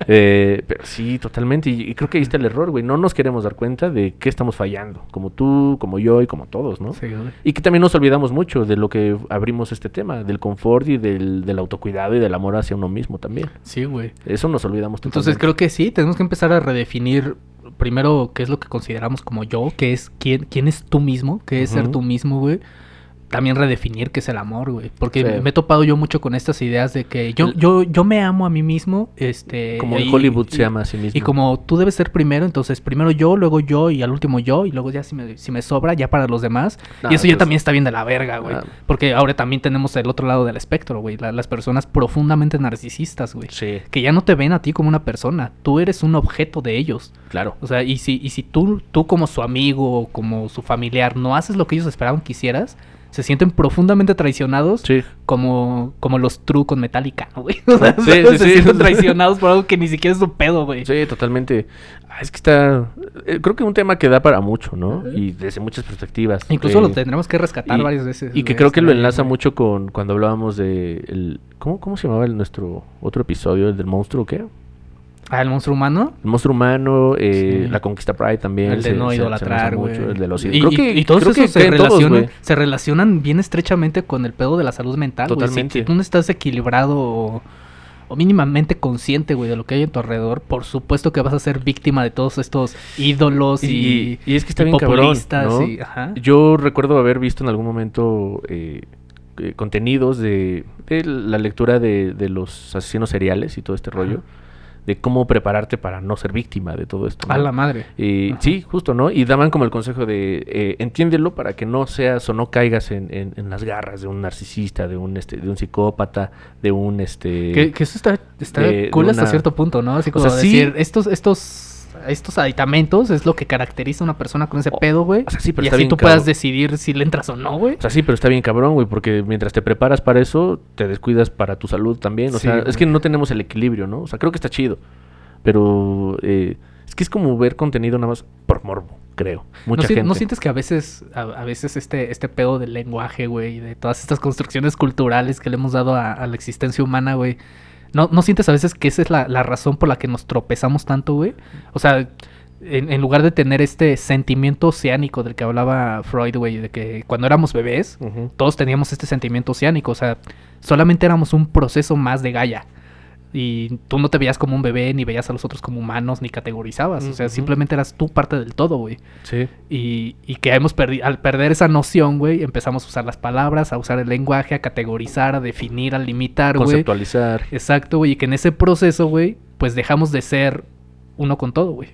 Eh, pero sí, totalmente. Y, y creo que ahí está el error, güey. No nos queremos dar cuenta de qué estamos fallando. Como tú, como yo y como todos, ¿no? Sí, güey. Y que también nos olvidamos mucho de lo que abrimos este tema, del confort y del, del autocuidado y del amor hacia uno mismo también. Sí, güey. Eso nos olvidamos Entonces totalmente. creo que sí, tenemos que empezar a redefinir primero qué es lo que consideramos como yo, qué es quién, quién es tú mismo, qué es ser tú mismo, güey. También redefinir qué es el amor, güey. Porque Sí. me he topado yo mucho con estas ideas de que yo, yo, yo me amo a mí mismo, este... Como en Hollywood y- se llama a sí mismo. Y como tú debes ser primero, entonces primero yo, luego yo y al último yo y luego ya si me, si me sobra ya para los demás. No, y eso ya pues- también está bien de la verga, güey. Ah. Porque ahora también tenemos el otro lado del espectro, güey. la- las personas profundamente narcisistas, güey. Sí, Que ya no te ven a ti como una persona, tú eres un objeto de ellos. claro. O sea, y si, y si tú, tú como su amigo o como su familiar no haces lo que ellos esperaban que hicieras, se sienten profundamente traicionados Sí. como, como los true con Metallica, ¿no, güey. O sea, Sí, se sí, sienten traicionados por algo que ni siquiera es su pedo, güey. Sí, totalmente. Ah, es que está. eh, creo que es un tema que da para mucho, ¿no? Y desde muchas perspectivas. Incluso Eh, lo tendremos que rescatar y- varias veces. Y que creo que este, lo enlaza güey. mucho con cuando hablábamos de. El, ¿cómo, ¿Cómo se llamaba el, nuestro otro episodio? ¿El del monstruo qué? Ah, el monstruo humano. El monstruo humano, eh, Sí. la conquista Pride también. El de se- no se- idolatrar, güey. El de los y, creo y- que- y todos creo que esos se todos, relacionan, se relacionan bien estrechamente con el pedo de la salud mental, Totalmente. Si, tú no estás equilibrado o, o mínimamente consciente, güey, de lo que hay en tu alrededor, por supuesto que vas a ser víctima de todos estos ídolos y, Y, y es que está bien cabrón. populistas ¿no? y- ajá. Yo recuerdo haber visto en algún momento eh, eh, contenidos de, de la lectura de, de los asesinos seriales y todo este rollo. Ajá. De cómo prepararte para no ser víctima de todo esto. A la madre. Y sí, justo, ¿no? Y daban como el consejo de eh, entiéndelo para que no seas o no caigas en, en- en las garras de un narcisista, de un este, de un psicópata, de un este Que, que eso está, está de- cool de hasta cierto punto, ¿no? Así como sea, sí. decir, estos, estos, estos aditamentos es lo que caracteriza a una persona con ese O- pedo, güey. o sea, sí, pero y está así bien tú cabrón. puedas decidir si le entras o no, güey. O sea, sí, pero está bien cabrón, güey, porque mientras te preparas para eso, te descuidas para tu salud también. O Sí, sea, güey. es que no tenemos el equilibrio, ¿no? O sea, creo que está chido. Pero eh, es que es como ver contenido nada más por morbo, creo. Mucha ¿No, gente. ¿no sientes que a veces, a, a veces este, este pedo del lenguaje, güey, de todas estas construcciones culturales que le hemos dado a, a la existencia humana, güey, ¿no, ¿no sientes a veces que esa es la, la razón por la que nos tropezamos tanto, güey? O sea, en, en lugar de tener este sentimiento oceánico del que hablaba Freud, güey, de que cuando éramos bebés, todos teníamos este sentimiento oceánico, o sea, solamente éramos un proceso más de Gaia. Y tú no te veías como un bebé, ni veías a los otros como humanos, ni categorizabas. O sea, simplemente eras tú parte del todo, güey. Sí. Y, y que hemos perdido, al perder esa noción, güey, empezamos a usar las palabras, a usar el lenguaje, a categorizar, a definir, a limitar, güey. Conceptualizar. Exacto, güey. Y que en ese proceso, güey, pues dejamos de ser uno con todo, güey.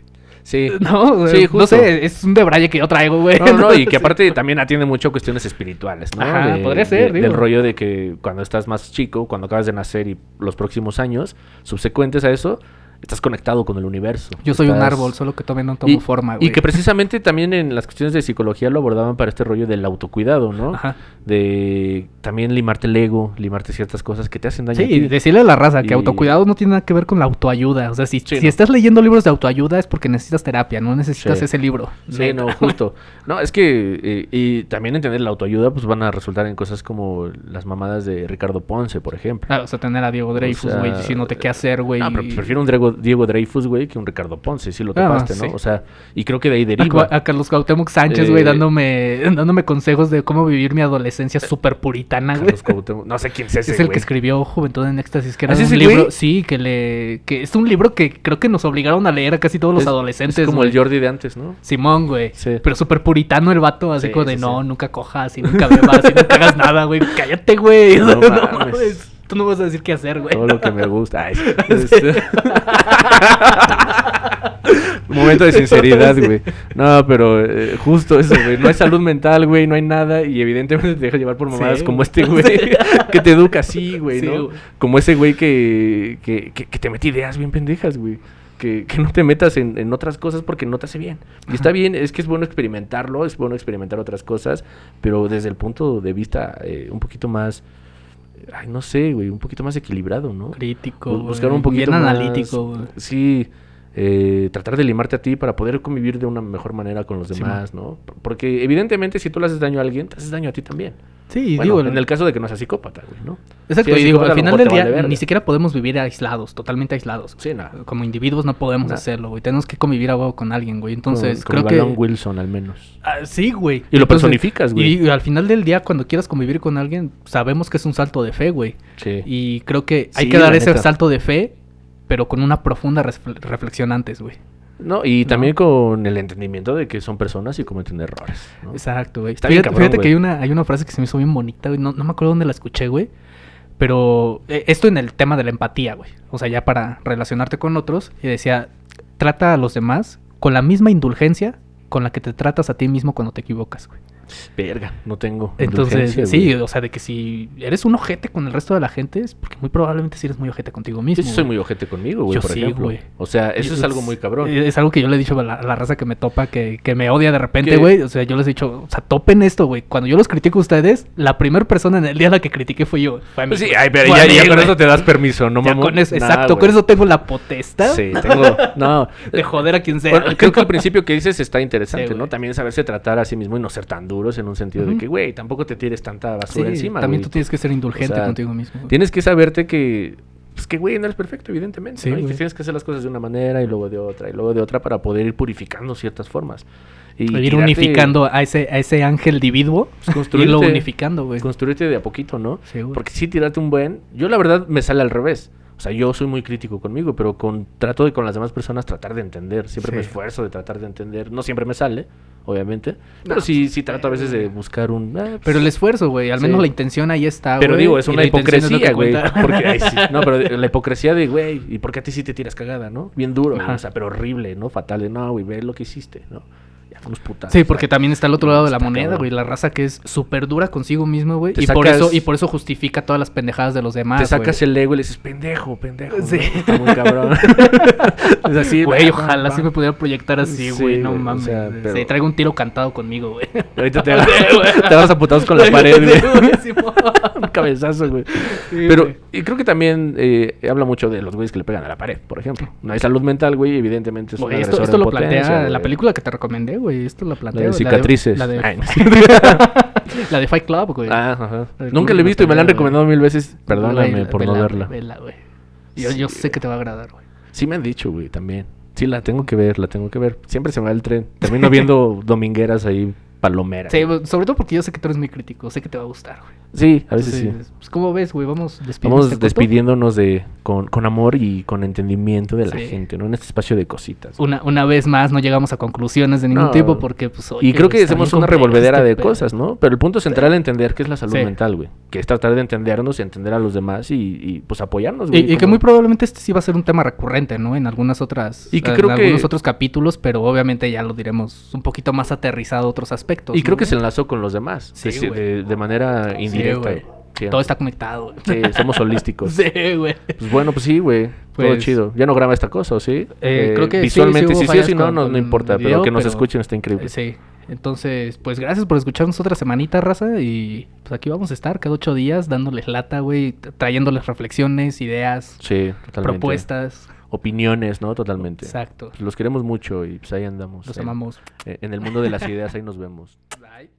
Sí. No, Sí, no sé, es un debraye que yo traigo, güey. No, no, y que aparte también atiende mucho a cuestiones espirituales, ¿no? Ajá, podría ser, de- digo. Del rollo de que cuando estás más chico, cuando acabas de nacer y los próximos años subsecuentes a eso, estás conectado con el universo. Yo soy un árbol, solo que todavía no tomo y, forma, güey. y que precisamente también en las cuestiones de psicología lo abordaban para este rollo del autocuidado, ¿no? Ajá. De también limarte el ego, limarte ciertas cosas que te hacen daño a Sí, ti. decirle a la raza que Y- autocuidado no tiene nada que ver con la autoayuda. O sea, si, Sí, si no. estás leyendo libros de autoayuda es porque necesitas terapia, no necesitas Sí. ese libro. Sí, no, justo. No, es que, eh, y también entender la autoayuda, pues van a resultar en cosas como las mamadas de Ricardo Ponce, por ejemplo. Ah, o sea, tener a Diego Dreyfus, sea, güey, diciéndote qué hacer, güey. No, pero prefiero un Diego, Diego Dreyfus, güey, que un Ricardo Ponce, si lo Ah, topaste, ¿no? sí. O sea, y creo que de ahí deriva. A Carlos Cuauhtémoc Sánchez, güey, Eh, dándome, dándome consejos de cómo vivir mi adolescencia súper puritana, güey. Carlos Cuauhtémoc. No sé quién es ese, Es el que escribió Juventud en Éxtasis, que era ¿Ah, es un ese libro, güey? sí, que le, que es un libro que creo que nos obligaron a leer a casi todos los Es- adolescentes. Es como el Jordi de antes, ¿no? Simón, güey. Sí. Pero súper puritano el vato, así Sí, como de sí, no, sí. nunca cojas y nunca bebas y nunca hagas nada, güey. Cállate, güey. No No, mames. Tú no vas a decir qué hacer, güey. Todo lo que me gusta. Ay, sí. Este- Momento de sinceridad, güey. No, pero eh, justo eso, güey. No hay salud mental, güey. No hay nada. Y evidentemente te deja llevar por mamadas Sí, como este, güey. Que te educa así, güey, Sí, ¿no? güey. Como ese güey que, que, que, que te mete ideas bien pendejas, güey. Que, que no te metas en, en otras cosas porque no te hace bien. Y está bien, es que es bueno experimentarlo, es bueno experimentar otras cosas, pero desde el punto de vista eh, un poquito más, ay, no sé, güey, un poquito más equilibrado, ¿no? Crítico, buscar un poquito Bien más- analítico, güey. Sí, eh, tratar de limarte a ti para poder convivir de una mejor manera con los Sí, demás, ¿no? Porque evidentemente si tú le haces daño a alguien, te haces daño a ti también. Sí, Bueno, digo, en el caso de que no seas psicópata, güey, ¿no? Exacto, Si y digo, al final del día vale ni siquiera podemos vivir aislados, totalmente aislados. Sí, no. Como individuos no podemos hacerlo, güey. Tenemos que convivir a huevo con alguien, güey. Entonces, como creo Balón que... Wilson, al menos. Ah, sí, güey. Y lo Entonces, personificas, güey. Y al final del día, cuando quieras convivir con alguien, sabemos que es un salto de fe, güey. Sí. Y creo que hay Sí, que dar ese neta. salto de fe, pero con una profunda refle- reflexión antes, güey. No, y también con el entendimiento de que son personas y cometen errores. ¿no? Exacto, güey. Está bien Fíjate, cabrón, fíjate que hay una, hay una frase que se me hizo bien bonita, güey. No, no me acuerdo dónde la escuché, güey. Pero eh, esto en el tema de la empatía, güey. O sea, ya para relacionarte con otros. Y decía, trata a los demás con la misma indulgencia con la que te tratas a ti mismo cuando te equivocas, güey. Verga, no tengo. Entonces, sí, güey. o sea, de que si eres un ojete con el resto de la gente, es porque muy probablemente sí eres muy ojete contigo Yo mismo. sí soy muy ojete conmigo, güey, Yo por sí, ejemplo. güey. O sea, eso es algo muy cabrón. Es algo que yo le he dicho a la, a la raza que me topa, que, que me odia de repente, güey. O sea, yo les he dicho, o sea, topen esto, güey. Cuando yo los critico a ustedes, la primera persona en el día a la que critiqué fui yo. Fue a mí, Pues sí, ay, pero ya, a mí, ya con eso te das permiso, ¿no, mamón? con eso- Nah, exacto, con eso tengo la potestad Sí, tengo... No. de joder a quien sea. Bueno, creo que al principio que dices está interesante, Sí, ¿no? También saberse tratar a sí mismo y no ser tan en un sentido de que, güey, tampoco te tires tanta Sí, basura encima, también güey. tú tienes que ser indulgente O sea, contigo mismo. güey. Tienes que saberte que, pues que, güey, no eres perfecto, evidentemente, Sí, ¿no? Y que tienes que hacer las cosas de una manera y luego de otra y luego de otra para poder ir purificando ciertas formas. Y ir tirarte- unificando a ese, a ese ángel individuo. pues, irlo unificando, güey. construirte de a poquito, ¿no? Sí, güey. Porque sí tirarte un buen... Yo la verdad me sale al revés. O sea, yo soy muy crítico conmigo, pero con trato de con las demás personas tratar de entender. Siempre me esfuerzo de tratar de entender. No siempre me sale, obviamente. Pero sí, sí trato a veces de buscar un... ah, pues, Pero el esfuerzo, güey. Al Sí. menos la intención ahí está, Pero digo, es una hipocresía, güey. no, pero la hipocresía de, güey, ¿y por qué a ti sí te tiras cagada, no? Bien duro, o sea, pero horrible, ¿no? Fatal de, no, güey, ve lo que hiciste, ¿no? Unos putas. Sí, porque también está el otro lado de la moneda, güey. La raza que es súper dura consigo mismo, güey. Y por eso, y por eso justifica todas las pendejadas de los demás. Te sacas güey. el ego y le dices, pendejo, pendejo. Sí. Está muy cabrón. es así, Güey, ojalá sí me pudiera proyectar así, Sí, güey. no güey, o mames. sea, pero- Se traigo un tiro cantado conmigo, güey. Ahorita te, te vas a putados con la pared, güey. un cabezazo, güey. Sí, Pero, güey. y creo que también eh, habla mucho de los güeyes que le pegan a la pared, por ejemplo. No hay salud mental, güey, evidentemente es un esto, esto en lo potencia, plantea la película que te recomendé, güey. Esto lo plantea. de güey, cicatrices. La de, Ay, no. la de Fight Club, güey. Ah, ajá. El Nunca la he de visto y me la han recomendado mil veces. Perdóname Güey, por no vela, verla. vela, güey. Yo, Sí, yo sé que te va a agradar, güey. Sí me han dicho, güey, también. Sí, la tengo que ver, la tengo que ver. Siempre se me va el tren. Termino viendo domingueras ahí, palomeras. Sí, güey, sobre todo porque yo sé que tú eres muy crítico. Sé que te va a gustar, güey. Sí, a veces sí. Pues, ¿cómo ves, güey? Vamos despidiendo Vamos este despidiéndonos de con, con amor y con entendimiento de la Sí. gente, ¿no? En este espacio de cositas. Una, una vez más no llegamos a conclusiones de ningún No. tipo porque, pues, oye, Y creo que hacemos una revolvedera este de pedo. cosas, ¿no? Pero el punto central es entender qué es la salud Sí. mental, güey. Que es tratar de entendernos y entender a los demás y, y, pues apoyarnos, güey. y que como- muy probablemente este sí va a ser un tema recurrente, ¿no? En algunas otras... Y que en creo que- algunos otros capítulos, pero obviamente ya lo diremos un poquito más aterrizado otros aspectos. Y creo que se enlazó con los demás. Sí, de, de- de manera indirecta. güey. Sí, Todo está conectado. güey. Sí, somos holísticos. Sí, güey. Pues bueno, pues sí, güey. Todo Pues- chido. Ya no graba esta cosa, ¿o sí? Eh, creo que Visualmente, sí sí, sí, no, con- no, no importa. pero que nos pero- escuchen está increíble. Sí. Entonces, pues gracias por escucharnos otra semanita, raza. Y pues aquí vamos a estar cada ocho días dándoles lata, güey. Trayéndoles reflexiones, ideas, Sí, totalmente. propuestas. Opiniones, ¿no? Totalmente. Exacto. Los queremos mucho y pues ahí andamos. Los en- amamos. En el mundo de las ideas, ahí nos vemos. Bye.